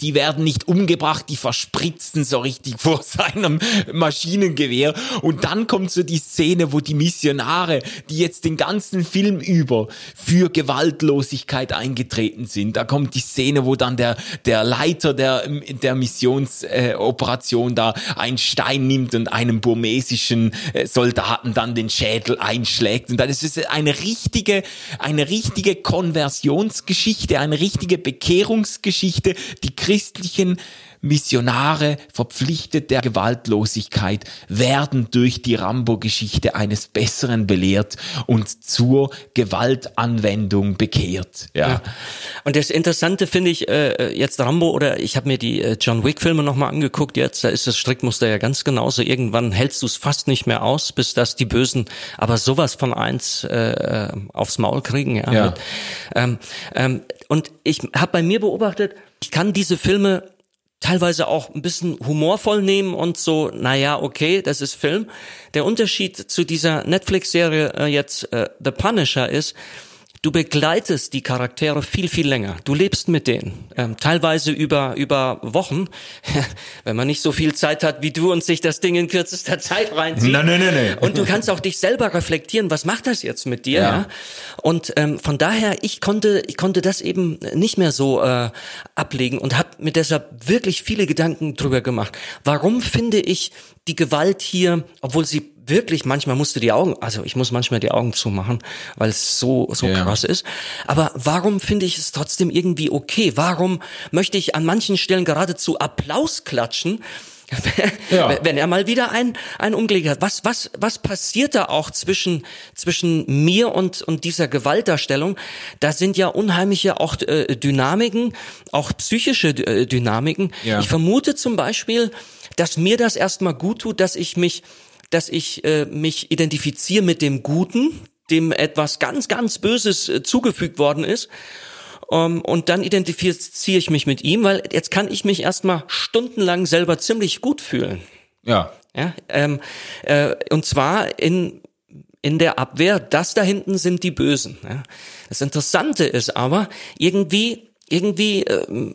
die werden nicht umgebracht, die verspritzen so richtig vor seinem Maschinengewehr. Und dann kommt so die Szene, wo die Missionare, die jetzt den ganzen Film über für Gewaltlosigkeit eingetreten sind, da kommt die Szene, wo dann der, der Leiter der, der Missionsoperation äh, da einen Stein nimmt und einem burmesischen äh, Soldaten dann den Schädel einschlägt. Und dann ist es eine richtige, eine richtige Konversionsgeschichte, eine richtige Bekehrungsgeschichte, die christlichen Missionare verpflichtet der Gewaltlosigkeit werden durch die Rambo-Geschichte eines Besseren belehrt und zur Gewaltanwendung bekehrt. Ja. ja. Und das Interessante finde ich äh, jetzt Rambo oder ich habe mir die äh, John Wick-Filme nochmal angeguckt. Jetzt da ist das Strickmuster ja ganz genauso. Irgendwann hältst du es fast nicht mehr aus, bis dass die Bösen aber sowas von eins äh, aufs Maul kriegen. Ja. ja. Mit, ähm, ähm, und ich habe bei mir beobachtet ich kann diese Filme teilweise auch ein bisschen humorvoll nehmen und so, naja, okay, das ist Film. Der Unterschied zu dieser Netflix-Serie äh, jetzt äh, The Punisher ist, du begleitest die Charaktere viel, viel länger. Du lebst mit denen, ähm, teilweise über, über Wochen, wenn man nicht so viel Zeit hat wie du und sich das Ding in kürzester Zeit reinzieht. Nein, nein, nein, nein. Und du kannst auch dich selber reflektieren, was macht das jetzt mit dir? Ja. ja? Und ähm, von daher, ich konnte, ich konnte das eben nicht mehr so äh, ablegen und habe mir deshalb wirklich viele Gedanken drüber gemacht. Warum finde ich die Gewalt hier, obwohl sie wirklich, manchmal musst du die Augen, also ich muss manchmal die Augen zumachen, weil es so, so ja. krass ist. Aber warum finde ich es trotzdem irgendwie okay? Warum möchte ich an manchen Stellen geradezu Applaus klatschen? ja. wenn er mal wieder ein, ein umgelegt hat. Was, was, was passiert da auch zwischen, zwischen mir und, und dieser Gewaltdarstellung? Da sind ja unheimliche auch äh, Dynamiken, auch psychische äh, Dynamiken. Ja. Ich vermute zum Beispiel, dass mir das erstmal gut tut, dass ich mich dass ich äh, mich identifiziere mit dem Guten, dem etwas ganz, ganz Böses äh, zugefügt worden ist. Um, ähm, und dann identifiziere ich mich mit ihm, weil jetzt kann ich mich erstmal stundenlang selber ziemlich gut fühlen. Ja. Ja. Ähm, äh, und zwar in in der Abwehr, das da hinten sind die Bösen. Ja. Das Interessante ist aber, irgendwie, irgendwie äh,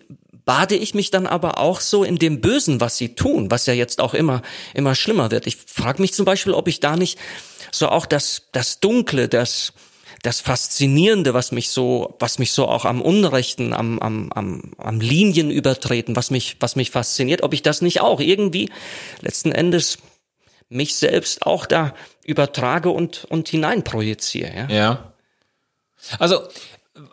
bade ich mich dann aber auch so in dem Bösen, was sie tun, was ja jetzt auch immer, immer schlimmer wird. Ich frage mich zum Beispiel, ob ich da nicht so auch das, das Dunkle, das, das Faszinierende, was mich so, was mich so auch am Unrechten, am, am, am, am Linien übertreten, was mich, was mich fasziniert, ob ich das nicht auch irgendwie letzten Endes mich selbst auch da übertrage und, und hineinprojiziere. Ja. ja. Also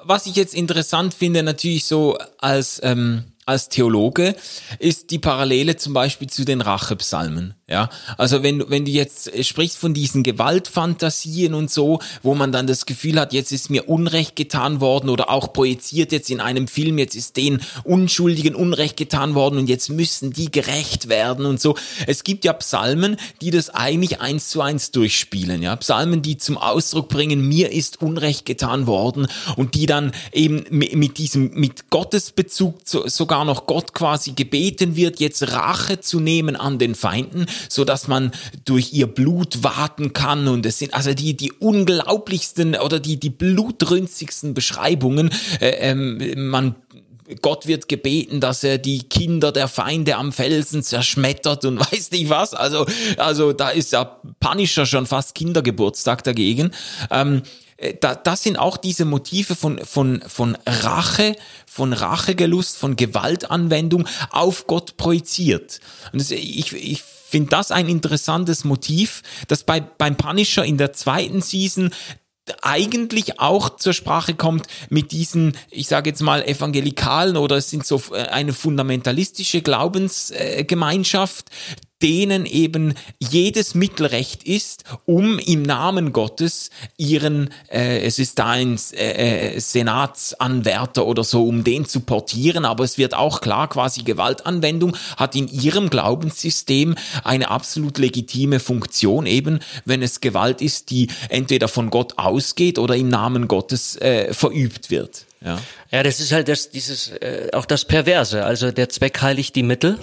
was ich jetzt interessant finde, natürlich so als, ähm, als Theologe, ist die Parallele zum Beispiel zu den Rachepsalmen. Ja, also wenn, wenn du jetzt sprichst von diesen Gewaltfantasien und so, wo man dann das Gefühl hat, jetzt ist mir Unrecht getan worden oder auch projiziert jetzt in einem Film, jetzt ist den Unschuldigen Unrecht getan worden und jetzt müssen die gerecht werden und so. Es gibt ja Psalmen, die das eigentlich eins zu eins durchspielen, ja. Psalmen, die zum Ausdruck bringen, mir ist Unrecht getan worden und die dann eben mit diesem, mit Gottesbezug sogar noch Gott quasi gebeten wird, jetzt Rache zu nehmen an den Feinden so dass man durch ihr Blut warten kann und es sind also die die unglaublichsten oder die die blutrünstigsten Beschreibungen. Äh, ähm, man Gott wird gebeten, dass er die Kinder der Feinde am Felsen zerschmettert und weiß nicht was. Also, also da ist ja Punisher schon fast Kindergeburtstag dagegen. Ähm, äh, da, das sind auch diese Motive von, von, von Rache, von Rachegelust, von Gewaltanwendung auf Gott projiziert. Und das, ich, ich finde das ein interessantes Motiv, das bei, beim Punisher in der zweiten Season eigentlich auch zur Sprache kommt mit diesen, ich sage jetzt mal, evangelikalen oder es sind so äh, eine fundamentalistische Glaubensgemeinschaft, denen eben jedes Mittelrecht ist, um im Namen Gottes ihren, äh, es ist da ein äh, äh, Senatsanwärter oder so, um den zu portieren, aber es wird auch klar, quasi Gewaltanwendung hat in ihrem Glaubenssystem eine absolut legitime Funktion, eben wenn es Gewalt ist, die entweder von Gott ausgeht oder im Namen Gottes äh, verübt wird. Ja. ja, das ist halt das, dieses, äh, auch das Perverse. Also der Zweck heiligt die Mittel.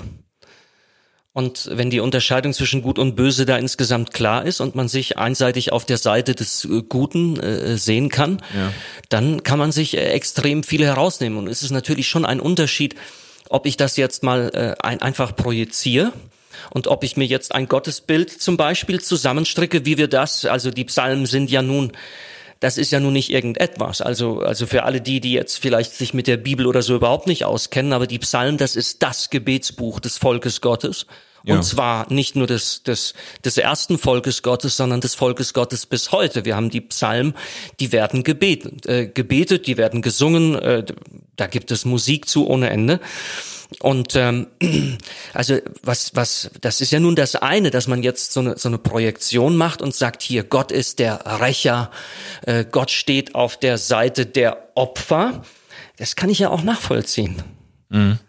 Und wenn die Unterscheidung zwischen Gut und Böse da insgesamt klar ist und man sich einseitig auf der Seite des äh, Guten äh, sehen kann, ja. dann kann man sich äh, extrem viele herausnehmen. Und es ist natürlich schon ein Unterschied, ob ich das jetzt mal äh, ein, einfach projiziere und ob ich mir jetzt ein Gottesbild zum Beispiel zusammenstricke, wie wir das, also die Psalmen sind ja nun das ist ja nun nicht irgendetwas. Also, also für alle die, die jetzt vielleicht sich mit der Bibel oder so überhaupt nicht auskennen, aber die Psalmen, das ist das Gebetsbuch des Volkes Gottes. Ja. Und zwar nicht nur des, des, des ersten Volkes Gottes, sondern des Volkes Gottes bis heute. Wir haben die Psalmen, die werden gebetet, äh, gebetet, die werden gesungen, äh, da gibt es Musik zu ohne Ende. Und ähm, also was, was, das ist ja nun das eine, dass man jetzt so eine, so eine Projektion macht und sagt, hier, Gott ist der Rächer, äh, Gott steht auf der Seite der Opfer. Das kann ich ja auch nachvollziehen. Mhm.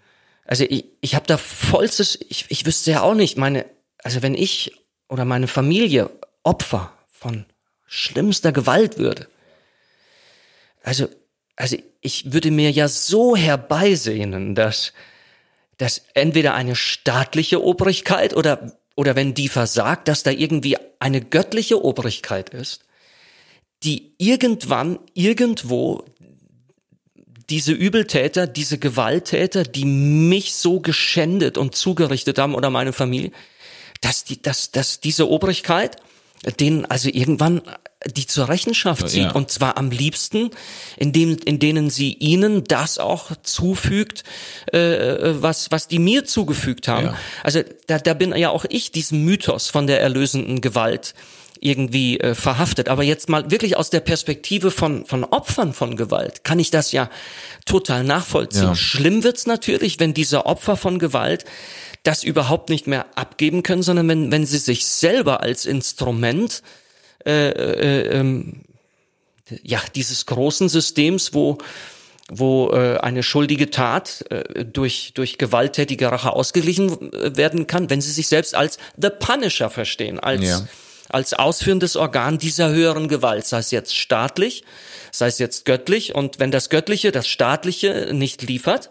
Also ich, ich habe da vollstes, ich, ich wüsste ja auch nicht, meine, also wenn ich oder meine Familie Opfer von schlimmster Gewalt würde, also, also ich würde mir ja so herbeisehnen, dass dass entweder eine staatliche Obrigkeit oder, oder wenn die versagt, dass da irgendwie eine göttliche Obrigkeit ist, die irgendwann, irgendwo diese Übeltäter, diese Gewalttäter, die mich so geschändet und zugerichtet haben oder meine Familie, dass die, dass, dass diese Obrigkeit denen also irgendwann die zur Rechenschaft zieht. Ja. Und zwar am liebsten, indem, in denen sie ihnen das auch zufügt, äh, äh, was, was die mir zugefügt haben. Ja. Also da, da bin ja auch ich diesem Mythos von der erlösenden Gewalt irgendwie äh, verhaftet. Aber jetzt mal wirklich aus der Perspektive von, von Opfern von Gewalt kann ich das ja total nachvollziehen. Ja. Schlimm wird's natürlich, wenn diese Opfer von Gewalt das überhaupt nicht mehr abgeben können, sondern wenn, wenn sie sich selber als Instrument äh, äh, ähm, ja, dieses großen Systems, wo wo äh, eine schuldige Tat äh, durch durch gewalttätige Rache ausgeglichen äh, werden kann, wenn sie sich selbst als the Punisher verstehen, als ja. als ausführendes Organ dieser höheren Gewalt, sei es jetzt staatlich, sei es jetzt göttlich und wenn das göttliche, das staatliche nicht liefert,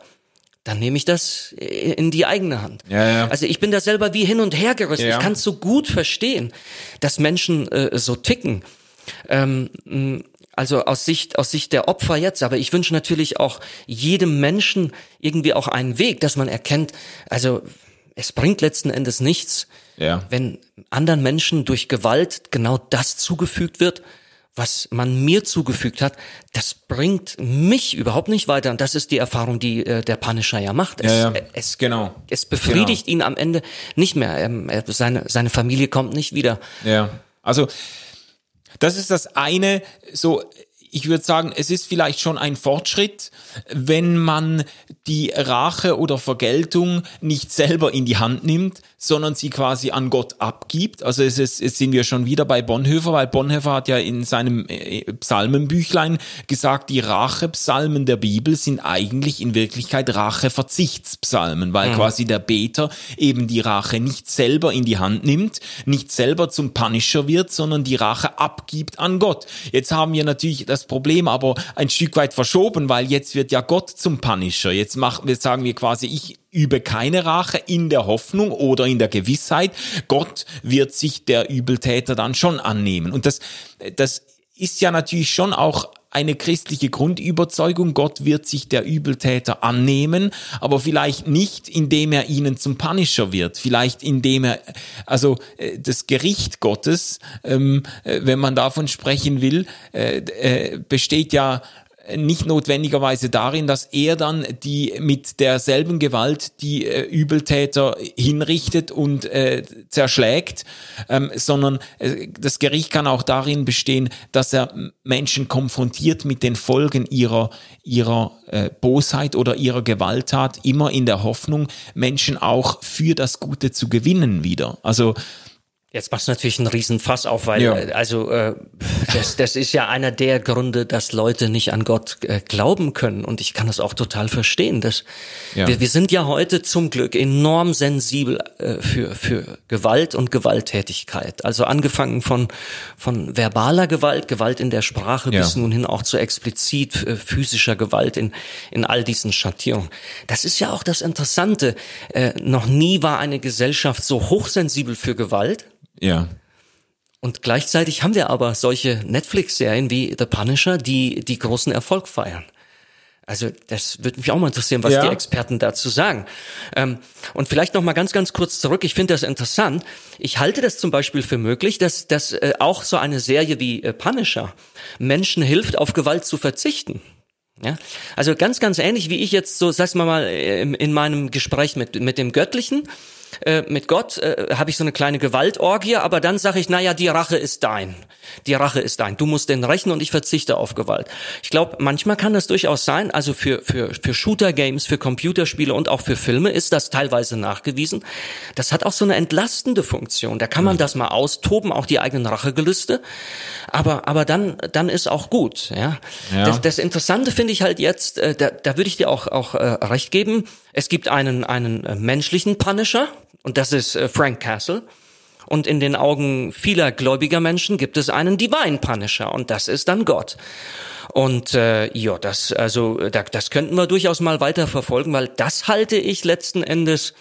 dann nehme ich das in die eigene Hand. Ja, ja. Also ich bin da selber wie hin und her gerissen. Ja. Ich kann es so gut verstehen, dass Menschen äh, so ticken. Ähm, also aus Sicht, aus Sicht der Opfer jetzt, aber ich wünsche natürlich auch jedem Menschen irgendwie auch einen Weg, dass man erkennt, also es bringt letzten Endes nichts, ja. wenn anderen Menschen durch Gewalt genau das zugefügt wird, was man mir zugefügt hat, das bringt mich überhaupt nicht weiter. Und das ist die Erfahrung, die äh, der Punisher ja macht. Es, ja, ja. es, genau. es befriedigt genau. ihn am Ende nicht mehr. Ähm, seine, seine Familie kommt nicht wieder. Ja, also das ist das eine, so ich würde sagen, es ist vielleicht schon ein Fortschritt, wenn man die Rache oder Vergeltung nicht selber in die Hand nimmt, sondern sie quasi an Gott abgibt. Also es, ist, es sind wir schon wieder bei Bonhoeffer, weil Bonhoeffer hat ja in seinem äh, Psalmenbüchlein gesagt, die Rachepsalmen der Bibel sind eigentlich in Wirklichkeit Racheverzichtspsalmen, weil mhm. quasi der Beter eben die Rache nicht selber in die Hand nimmt, nicht selber zum Punisher wird, sondern die Rache abgibt an Gott. Jetzt haben wir natürlich das Problem aber ein Stück weit verschoben, weil jetzt wird ja Gott zum Punisher. Jetzt machen wir, sagen wir quasi, ich übe keine Rache in der Hoffnung oder in der Gewissheit, Gott wird sich der Übeltäter dann schon annehmen. Und das, das ist ja natürlich schon auch eine christliche Grundüberzeugung, Gott wird sich der Übeltäter annehmen, aber vielleicht nicht, indem er ihnen zum Punisher wird, vielleicht indem er, also äh, das Gericht Gottes, ähm, äh, wenn man davon sprechen will, äh, besteht ja nicht notwendigerweise darin, dass er dann die mit derselben Gewalt die äh, Übeltäter hinrichtet und äh, zerschlägt, ähm, sondern äh, das Gericht kann auch darin bestehen, dass er Menschen konfrontiert mit den Folgen ihrer ihrer äh, Bosheit oder ihrer Gewalttat, immer in der Hoffnung, Menschen auch für das Gute zu gewinnen wieder. Also Jetzt machst du natürlich einen riesen Fass auf, weil ja. Äh, also äh, das, das ist ja einer der Gründe, dass Leute nicht an Gott äh, glauben können und ich kann das auch total verstehen. Dass ja. wir, wir sind ja heute zum Glück enorm sensibel äh, für für Gewalt und Gewalttätigkeit. Also angefangen von von verbaler Gewalt, Gewalt in der Sprache ja. bis nun hin auch zu explizit äh, physischer Gewalt in in all diesen Schattierungen. Das ist ja auch das Interessante. Äh, noch nie war eine Gesellschaft so hochsensibel für Gewalt ja. Und gleichzeitig haben wir aber solche Netflix-Serien wie The Punisher, die die großen Erfolg feiern. Also das würde mich auch mal interessieren, was ja. die Experten dazu sagen. Ähm, und vielleicht noch mal ganz, ganz kurz zurück. Ich finde das interessant. Ich halte das zum Beispiel für möglich, dass, dass äh, auch so eine Serie wie äh, Punisher Menschen hilft, auf Gewalt zu verzichten. Ja? Also ganz, ganz ähnlich wie ich jetzt so, sag's mal mal, in, in meinem Gespräch mit, mit dem Göttlichen äh, mit Gott äh, habe ich so eine kleine Gewaltorgie, aber dann sage ich, naja, die Rache ist dein. Die Rache ist dein. Du musst den rächen und ich verzichte auf Gewalt. Ich glaube, manchmal kann das durchaus sein, also für, für, für Shooter-Games, für Computerspiele und auch für Filme ist das teilweise nachgewiesen. Das hat auch so eine entlastende Funktion. Da kann man das mal austoben, auch die eigenen Rachegelüste. Aber, aber dann, dann ist auch gut. Ja. ja. Das, das Interessante finde ich halt jetzt, äh, da, da würde ich dir auch, auch äh, recht geben. Es gibt einen, einen äh, menschlichen Punisher, und das ist äh, Frank Castle. Und in den Augen vieler gläubiger Menschen gibt es einen Divine Punisher und das ist dann Gott. Und äh, ja, das also da, das könnten wir durchaus mal weiter verfolgen, weil das halte ich letzten Endes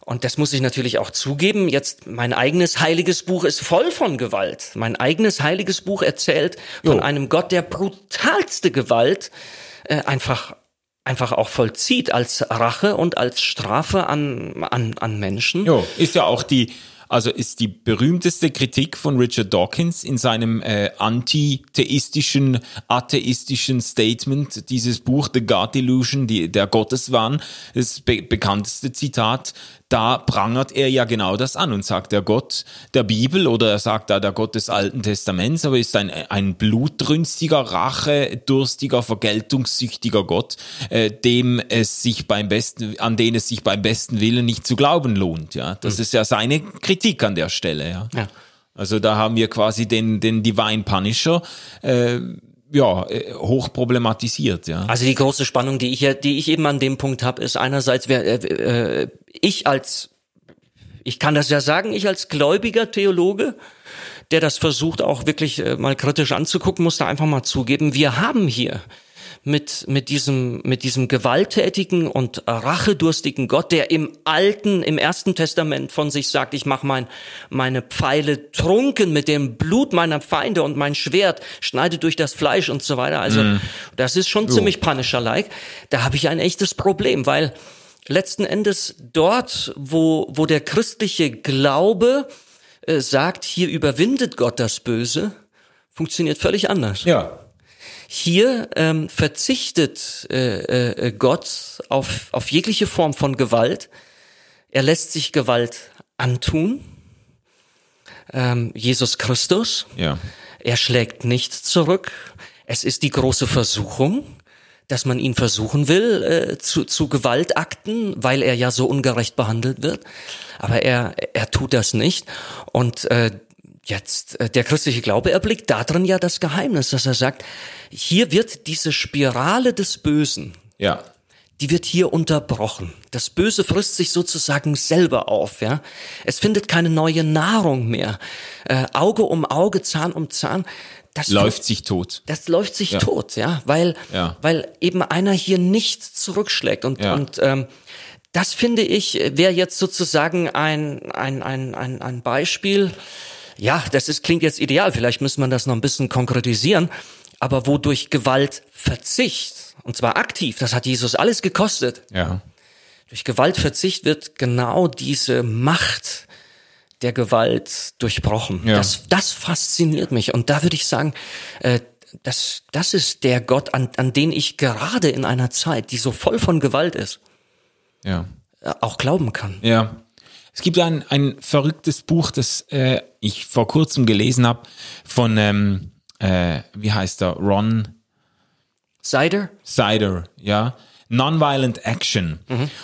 und das muss ich natürlich auch zugeben. Jetzt mein eigenes heiliges Buch ist voll von Gewalt. Mein eigenes heiliges Buch erzählt von jo. einem Gott, der brutalste Gewalt äh, einfach einfach auch vollzieht als Rache und als Strafe an, an, an Menschen. Jo, ist ja auch die, also ist die berühmteste Kritik von Richard Dawkins in seinem äh, antitheistischen, atheistischen Statement, dieses Buch The God Delusion, die, der Gotteswahn, das be bekannteste Zitat, da prangert er ja genau das an und sagt, der Gott der Bibel oder er sagt da der Gott des Alten Testaments, aber ist ein, ein blutrünstiger, rache, durstiger, vergeltungssüchtiger Gott, äh, dem es sich beim besten, an den es sich beim besten Willen nicht zu glauben lohnt. Ja, das mhm. ist ja seine Kritik an der Stelle. Ja. ja. Also da haben wir quasi den, den Divine Punisher. Äh, ja, äh, hoch problematisiert, ja. Also die große Spannung, die ich die ich eben an dem Punkt habe, ist einerseits, wer, äh, äh, ich als, ich kann das ja sagen, ich als gläubiger Theologe, der das versucht auch wirklich äh, mal kritisch anzugucken, muss da einfach mal zugeben, wir haben hier mit, mit diesem, mit diesem gewalttätigen und rachedurstigen Gott, der im Alten, im Ersten Testament von sich sagt, ich mache mein, meine Pfeile trunken mit dem Blut meiner Feinde und mein Schwert schneide durch das Fleisch und so weiter. Also, mm. das ist schon jo. ziemlich Punisher-like. Da habe ich ein echtes Problem, weil letzten Endes dort, wo, wo der christliche Glaube äh, sagt, hier überwindet Gott das Böse, funktioniert völlig anders. Ja. Hier ähm, verzichtet äh, äh, Gott auf, auf jegliche Form von Gewalt. Er lässt sich Gewalt antun. Ähm, Jesus Christus. Ja. Er schlägt nicht zurück. Es ist die große Versuchung, dass man ihn versuchen will äh, zu, zu Gewaltakten, weil er ja so ungerecht behandelt wird. Aber er, er tut das nicht. Und äh, Jetzt, äh, der christliche Glaube erblickt darin ja das Geheimnis, dass er sagt, hier wird diese Spirale des Bösen, ja. die wird hier unterbrochen. Das Böse frisst sich sozusagen selber auf, ja. Es findet keine neue Nahrung mehr. Äh, Auge um Auge, Zahn um Zahn. Das läuft sich tot. Das läuft sich ja. tot, ja, weil, ja. weil eben einer hier nicht zurückschlägt und, ja. und ähm, das finde ich wäre jetzt sozusagen ein, ein, ein, ein, ein Beispiel, ja, das ist, klingt jetzt ideal. Vielleicht müssen wir das noch ein bisschen konkretisieren. aber wo durch Gewaltverzicht, und zwar aktiv, das hat Jesus alles gekostet, Ja. durch Gewaltverzicht wird genau diese Macht der Gewalt durchbrochen. Ja. Das, das fasziniert mich. Und da würde ich sagen, äh, das, das ist der Gott, an, an den ich gerade in einer Zeit, die so voll von Gewalt ist, Ja. äh, auch glauben kann. Ja. Es gibt ein, ein verrücktes Buch, das äh, ich vor kurzem gelesen habe, von, ähm, äh, wie heißt er, Ron Cider? Sider, ja. Nonviolent Action.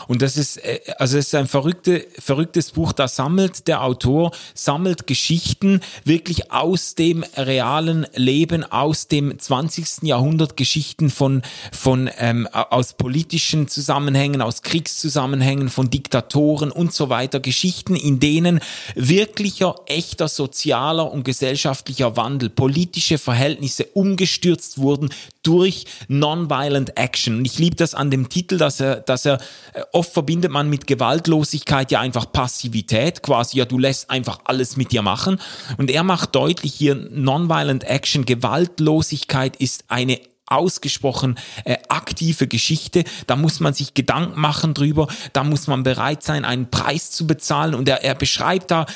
Und das ist, äh, also es ist ein verrückte, verrücktes Buch, da sammelt der Autor, sammelt Geschichten wirklich aus dem realen Leben, aus dem 20. Jahrhundert, Geschichten von, von ähm, aus politischen Zusammenhängen, aus Kriegszusammenhängen, von Diktatoren und so weiter. Geschichten, in denen wirklicher, echter sozialer und gesellschaftlicher Wandel, politische Verhältnisse umgestürzt wurden durch Nonviolent Action. Und ich liebe das an dem Titel, dass er, dass er äh, oft verbindet man mit Gewaltlosigkeit ja einfach Passivität, quasi ja du lässt einfach alles mit dir machen. Und er macht deutlich hier Nonviolent Action, Gewaltlosigkeit ist eine ausgesprochen äh, aktive Geschichte. Da muss man sich Gedanken machen drüber. Da muss man bereit sein, einen Preis zu bezahlen. Und er, er beschreibt da,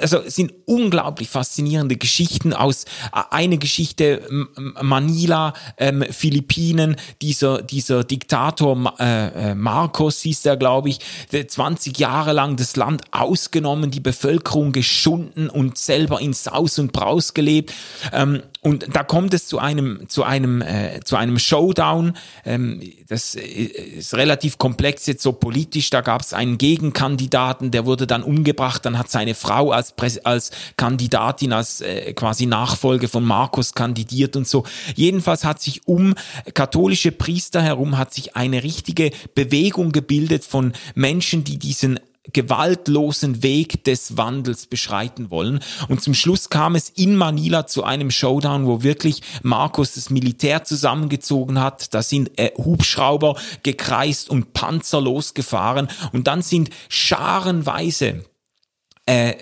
also es sind unglaublich faszinierende Geschichten aus äh, eine Geschichte Manila, ähm, Philippinen, dieser dieser Diktator äh, äh, Marcos hieß der, glaube ich, der 20 Jahre lang das Land ausgenommen, die Bevölkerung geschunden und selber in Saus und Braus gelebt. Ähm, und da kommt es zu einem zu einem äh, zu einem Showdown. Ähm, das äh, ist relativ komplex jetzt so politisch. Da gab es einen Gegenkandidaten, der wurde dann umgebracht. Dann hat seine Frau als Präs als Kandidatin als äh, quasi Nachfolge von Markus kandidiert und so. Jedenfalls hat sich um katholische Priester herum hat sich eine richtige Bewegung gebildet von Menschen, die diesen gewaltlosen Weg des Wandels beschreiten wollen. Und zum Schluss kam es in Manila zu einem Showdown, wo wirklich Markus das Militär zusammengezogen hat. Da sind äh, Hubschrauber gekreist und Panzer losgefahren. Und dann sind scharenweise äh,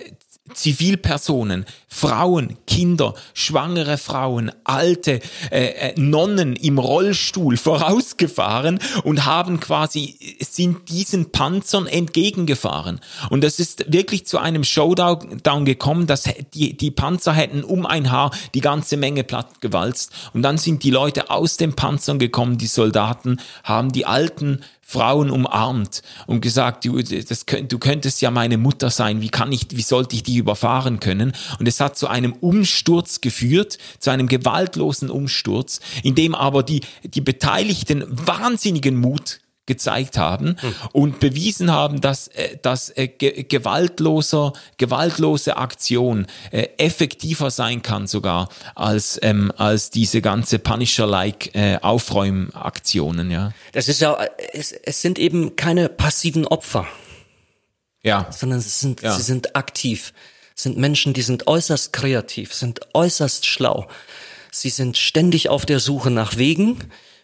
Zivilpersonen, Frauen, Kinder, schwangere Frauen, alte äh, äh, Nonnen im Rollstuhl vorausgefahren und haben quasi sind diesen Panzern entgegengefahren. Und das ist wirklich zu einem Showdown gekommen, dass die die Panzer hätten um ein Haar die ganze Menge platt gewalzt und dann sind die Leute aus den Panzern gekommen, die Soldaten haben die alten Frauen umarmt und gesagt, du, das du könntest ja meine Mutter sein, wie kann ich, wie sollte ich die überfahren können? Und es hat zu einem Umsturz geführt, zu einem gewaltlosen Umsturz, in dem aber die, die Beteiligten wahnsinnigen Mut gezeigt haben und bewiesen haben, dass, äh, dass äh, ge gewaltloser, gewaltlose Aktion äh, effektiver sein kann sogar als, ähm, als diese ganze Punisher-like äh, Aufräumaktionen, ja. Das ist ja, es, es sind eben keine passiven Opfer, Ja. sondern es sind, Ja. sie sind aktiv. Sind Menschen, die sind äußerst kreativ, sind äußerst schlau. Sie sind ständig auf der Suche nach Wegen,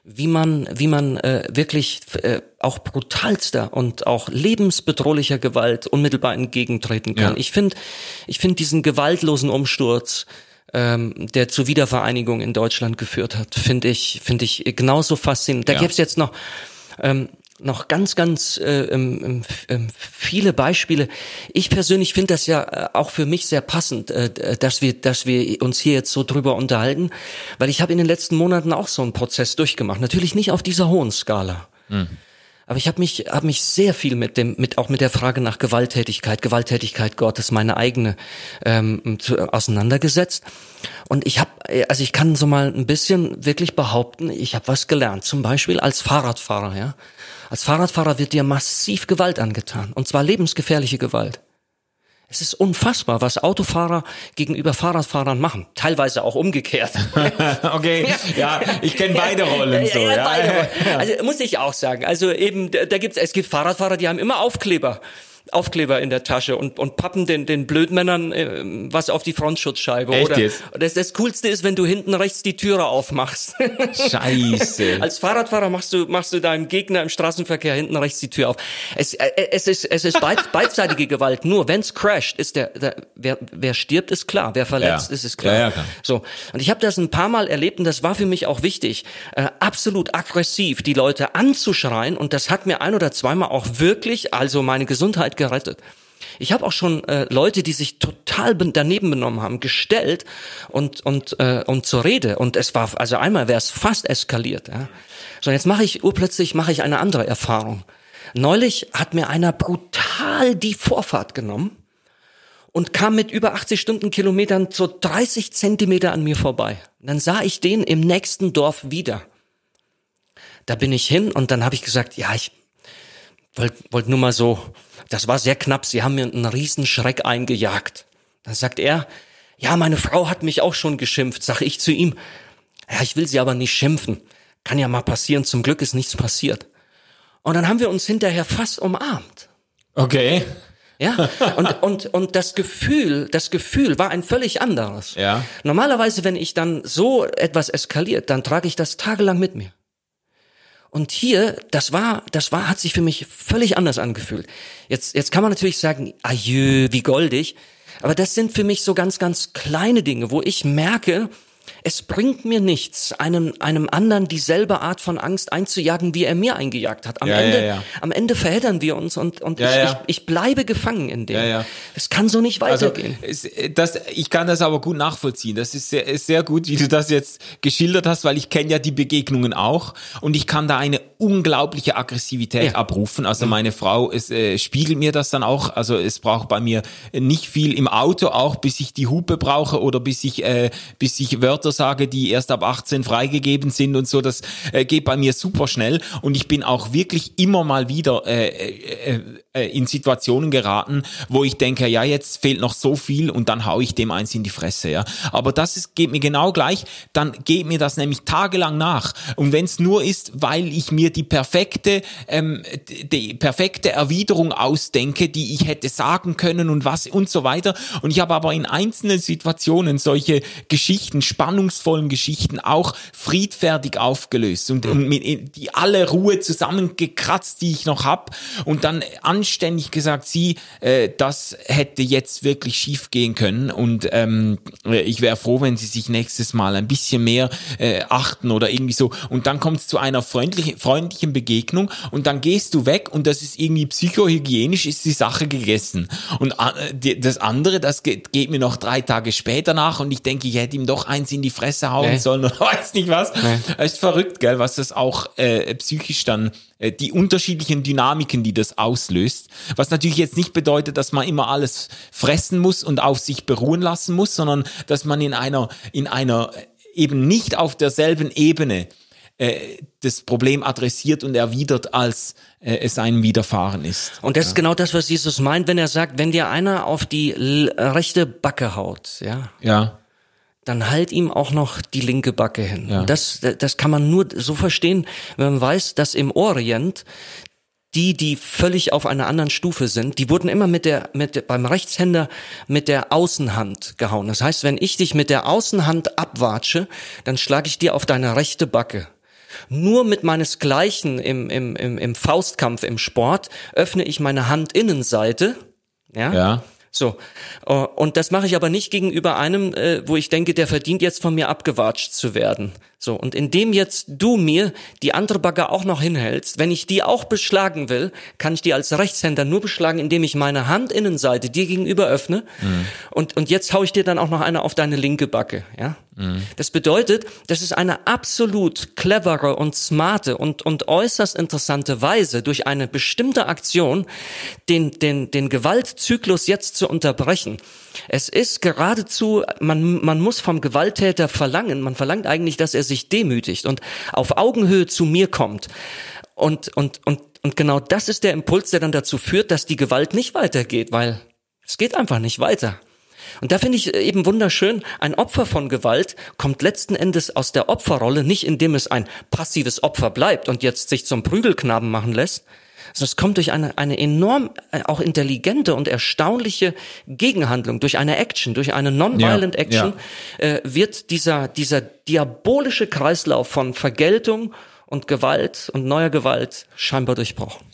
wie man, wie man äh, wirklich äh, auch brutalster und auch lebensbedrohlicher Gewalt unmittelbar entgegentreten kann. Ja. Ich finde, ich finde diesen gewaltlosen Umsturz, ähm, der zur Wiedervereinigung in Deutschland geführt hat, finde ich, finde ich genauso faszinierend. Da Ja. gäbe es jetzt noch ähm, noch ganz, ganz äh, ähm, ähm, viele Beispiele. Ich persönlich finde das ja äh, auch für mich sehr passend, äh, dass wir, dass wir uns hier jetzt so drüber unterhalten, weil ich habe in den letzten Monaten auch so einen Prozess durchgemacht. Natürlich nicht auf dieser hohen Skala. Aber ich habe mich, habe mich sehr viel mit dem, mit auch mit der Frage nach Gewalttätigkeit, Gewalttätigkeit Gottes, meine eigene, ähm, zu, auseinandergesetzt. Und ich habe, also ich kann so mal ein bisschen wirklich behaupten, ich habe was gelernt. Zum Beispiel als Fahrradfahrer, ja. Als Fahrradfahrer wird dir massiv Gewalt angetan. Und zwar lebensgefährliche Gewalt. Es ist unfassbar, was Autofahrer gegenüber Fahrradfahrern machen. Teilweise auch umgekehrt. okay, ja, ich kenne beide Rollen so, ja. beide Rollen. Also muss ich auch sagen. Also eben, da gibt's, es gibt Fahrradfahrer, die haben immer Aufkleber. Aufkleber in der Tasche und, und pappen den, den Blödmännern äh, was auf die Frontschutzscheibe. Echt Oder jetzt? das, das Coolste ist, wenn du hinten rechts die Türe aufmachst. Scheiße. Als Fahrradfahrer machst du, machst du deinem Gegner im Straßenverkehr hinten rechts die Tür auf. Es, äh, es ist, es ist beid, beidseitige Gewalt. Nur wenn's crasht, ist der, der wer, wer stirbt, ist klar. Wer verletzt Ja. ist, ist klar. Ja, ja, klar. So. Und ich habe das ein paar Mal erlebt und das war für mich auch wichtig, äh, absolut aggressiv die Leute anzuschreien und das hat mir ein oder zweimal auch wirklich, also meine Gesundheit gerettet. Ich habe auch schon äh, Leute, die sich total ben- daneben benommen haben, gestellt und und äh, und zur Rede und es war also einmal wäre es fast eskaliert. Ja. So jetzt mache ich urplötzlich mache ich eine andere Erfahrung. Neulich hat mir einer brutal die Vorfahrt genommen und kam mit über 80 Stundenkilometern so 30 Zentimeter an mir vorbei. Und dann sah ich den im nächsten Dorf wieder. Da bin ich hin und dann habe ich gesagt, ja, ich wollte wollt nur mal so, das war sehr knapp, sie haben mir einen riesen Schreck eingejagt. Dann sagt er, ja, meine Frau hat mich auch schon geschimpft, sag ich zu ihm. Ja, ich will sie aber nicht schimpfen. Kann ja mal passieren, zum Glück ist nichts passiert. Und dann haben wir uns hinterher fast umarmt. Okay. Ja, und, und, und das Gefühl, das Gefühl war ein völlig anderes. Ja. Normalerweise, wenn ich dann so etwas eskaliert, dann trage ich das tagelang mit mir. Und hier, das war, das war, hat sich für mich völlig anders angefühlt. Jetzt, jetzt kann man natürlich sagen, ajö, wie goldig. Aber das sind für mich so ganz, ganz kleine Dinge, wo ich merke, es bringt mir nichts, einem, einem anderen dieselbe Art von Angst einzujagen, wie er mir eingejagt hat. Am Ja, Ende, ja, ja. am Ende verheddern wir uns und, und ich. Ich, ich bleibe gefangen in dem. Es kann so nicht Also weitergehen. es, das, ich kann das aber gut nachvollziehen. Das ist sehr, ist sehr gut, wie du das jetzt geschildert hast, weil ich kenne ja die Begegnungen auch und ich kann da eine unglaubliche Aggressivität. Mhm. abrufen. Also meine Frau es, äh, spiegelt mir das dann auch. Also es braucht bei mir nicht viel im Auto auch, bis ich die Hupe brauche oder bis ich äh, bis ich Wörter sage, die erst ab 18 freigegeben sind und so. Das äh, geht bei mir super schnell und ich bin auch wirklich immer mal wieder äh, äh, äh, in Situationen geraten, wo ich denke, ja, jetzt fehlt noch so viel und dann hau ich dem eins in die Fresse, ja. Aber das ist, geht mir genau gleich, dann geht mir das nämlich tagelang nach. Und wenn es nur ist, weil ich mir die perfekte, ähm, die, perfekte Erwiderung ausdenke, die ich hätte sagen können und was und so weiter. Und ich habe aber in einzelnen Situationen solche Geschichten, spannungsvollen Geschichten auch friedfertig aufgelöst und, und mit, die alle Ruhe zusammengekratzt, die ich noch hab und dann anständig gesagt, sie, äh, das hätte jetzt wirklich schief gehen können und ähm, ich wäre froh, wenn sie sich nächstes Mal ein bisschen mehr äh, achten oder irgendwie so und dann kommt es zu einer freundlichen, freundlichen Begegnung und dann gehst du weg und das ist irgendwie psychohygienisch, ist die Sache gegessen und äh, das andere, das geht, geht mir noch drei Tage später nach und ich denke, ich hätte ihm doch eins in die Fresse hauen Nee. sollen oder weiß nicht was. Es ist verrückt, gell, was das auch äh, psychisch dann, äh, die unterschiedlichen Dynamiken, die das auslöst. Was natürlich jetzt nicht bedeutet, dass man immer alles fressen muss und auf sich beruhen lassen muss, sondern dass man in einer, in einer äh, eben nicht auf derselben Ebene äh, das Problem adressiert und erwidert, als äh, es einem widerfahren ist. Und das ist genau das, was Jesus meint, wenn er sagt, wenn dir einer auf die rechte Backe haut, ja, Ja. Dann halt ihm auch noch die linke Backe hin. Ja. Das, das kann man nur so verstehen, wenn man weiß, dass im Orient die, die völlig auf einer anderen Stufe sind, die wurden immer mit der, mit beim Rechtshänder mit der Außenhand gehauen. Das heißt, wenn ich dich mit der Außenhand abwatsche, dann schlage ich dir auf deine rechte Backe. Nur mit meinesgleichen im, im, im, im Faustkampf im Sport öffne ich meine Handinnenseite, ja, Ja. So, äh, und das mache ich aber nicht gegenüber einem, äh, wo ich denke, der verdient jetzt von mir abgewatscht zu werden. So, und indem jetzt du mir die andere Bagger auch noch hinhältst, wenn ich die auch beschlagen will, kann ich die als Rechtshänder nur beschlagen, indem ich meine Handinnenseite dir gegenüber öffne. Und, und jetzt hau ich dir dann auch noch eine auf deine linke Backe, ja? Das bedeutet, das ist eine absolut clevere und smarte und, und äußerst interessante Weise, durch eine bestimmte Aktion den, den, den Gewaltzyklus jetzt zu unterbrechen. Es ist geradezu, man, man muss vom Gewalttäter verlangen, man verlangt eigentlich, dass er sich demütigt und auf Augenhöhe zu mir kommt. Und, und, und, und genau das ist der Impuls, der dann dazu führt, dass die Gewalt nicht weitergeht, weil es geht einfach nicht weiter. Und da finde ich eben wunderschön, ein Opfer von Gewalt kommt letzten Endes aus der Opferrolle, nicht indem es ein passives Opfer bleibt und jetzt sich zum Prügelknaben machen lässt, Also es kommt durch eine, eine enorm äh, auch intelligente und erstaunliche Gegenhandlung, durch eine Action, durch eine non-violent ja, Action, ja. Äh, wird dieser, dieser diabolische Kreislauf von Vergeltung und Gewalt und neuer Gewalt scheinbar durchbrochen.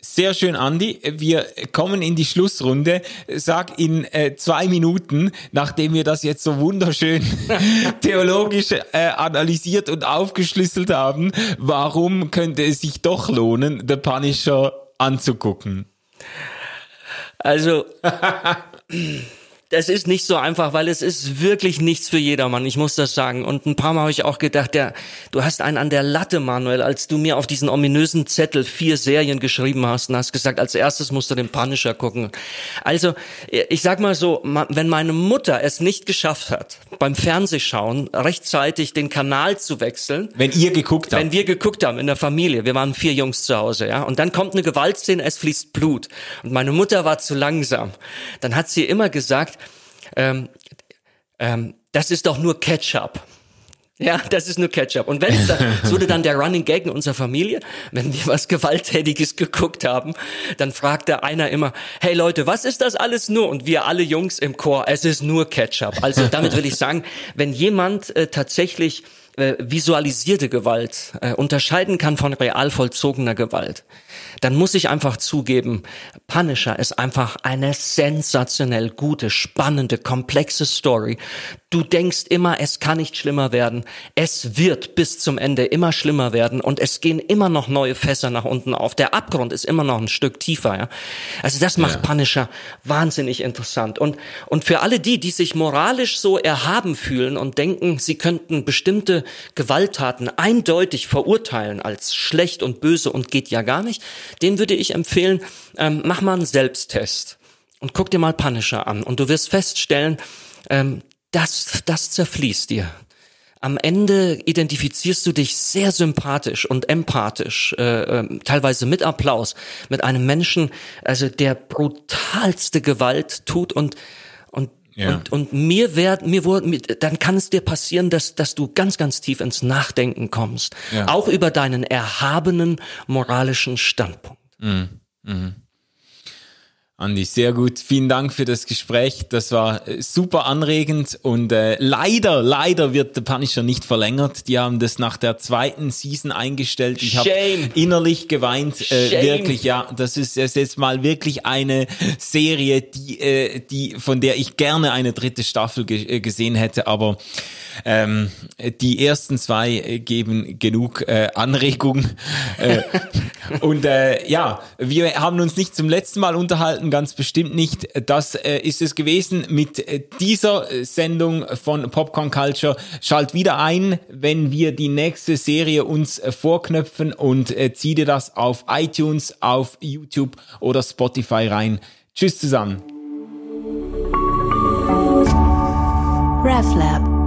Sehr schön, Andi. Wir kommen in die Schlussrunde. Sag in äh, zwei Minuten, nachdem wir das jetzt so wunderschön theologisch äh, analysiert und aufgeschlüsselt haben, warum könnte es sich doch lohnen, The Punisher anzugucken? Also das ist nicht so einfach, weil es ist wirklich nichts für jedermann. Ich muss das sagen. Und ein paar Mal habe ich auch gedacht, der, du hast einen an der Latte, Manuel, als du mir auf diesen ominösen Zettel vier Serien geschrieben hast und hast gesagt, als erstes musst du den Punisher gucken. Also, ich sag mal so, wenn meine Mutter es nicht geschafft hat, beim Fernsehschauen rechtzeitig den Kanal zu wechseln. Wenn ihr geguckt habt. Wenn wir geguckt haben in der Familie. Wir waren vier Jungs zu Hause, ja. Und dann kommt eine Gewaltszene, es fließt Blut. Und meine Mutter war zu langsam. Dann hat sie immer gesagt, ähm, ähm, das ist doch nur Ketchup. Ja, das ist nur Ketchup. Und wenn es dann, so wurde dann der Running Gag in unserer Familie, wenn wir was Gewalttätiges geguckt haben, dann fragte einer immer, hey Leute, was ist das alles nur? Und wir alle Jungs im Chor, es ist nur Ketchup. Also damit will ich sagen, wenn jemand äh, tatsächlich äh, visualisierte Gewalt äh, unterscheiden kann von real vollzogener Gewalt, dann muss ich einfach zugeben, Punisher ist einfach eine sensationell gute, spannende, komplexe Story. Du denkst immer, es kann nicht schlimmer werden. Es wird bis zum Ende immer schlimmer werden und es gehen immer noch neue Fässer nach unten auf. Der Abgrund ist immer noch ein Stück tiefer. Ja? Also das macht ja. Punisher wahnsinnig interessant. Und, und für alle die, die sich moralisch so erhaben fühlen und denken, sie könnten bestimmte Gewalttaten eindeutig verurteilen als schlecht und böse und geht ja gar nicht, den würde ich empfehlen, ähm, mach mal einen Selbsttest und guck dir mal Punisher an und du wirst feststellen, ähm, das, das zerfließt dir. Am Ende identifizierst du dich sehr sympathisch und empathisch, äh, äh, teilweise mit Applaus, mit einem Menschen, also der brutalste Gewalt tut und und ja. Und, und mir wird, mir wurde, dann kann es dir passieren, dass, dass du ganz, ganz tief ins Nachdenken kommst. Ja. Auch über deinen erhabenen moralischen Standpunkt. Mhm. Mhm. Andi, sehr gut. Vielen Dank für das Gespräch. Das war äh, super anregend und äh, leider, leider wird The Punisher nicht verlängert. Die haben das nach der zweiten Season eingestellt. Ich habe innerlich geweint. Äh, wirklich, ja, das ist, jetzt mal wirklich eine Serie, die, äh, die von der ich gerne eine dritte Staffel ge äh, gesehen hätte, aber ähm, die ersten zwei geben genug äh, Anregung. Äh, und äh, ja, wir haben uns nicht zum letzten Mal unterhalten, ganz bestimmt nicht. Das äh, ist es gewesen mit äh, dieser Sendung von Popcorn Culture. Schalt wieder ein, wenn wir die nächste Serie uns äh, vorknöpfen und äh, zieh dir das auf iTunes, auf YouTube oder Spotify rein. Tschüss zusammen. RefLab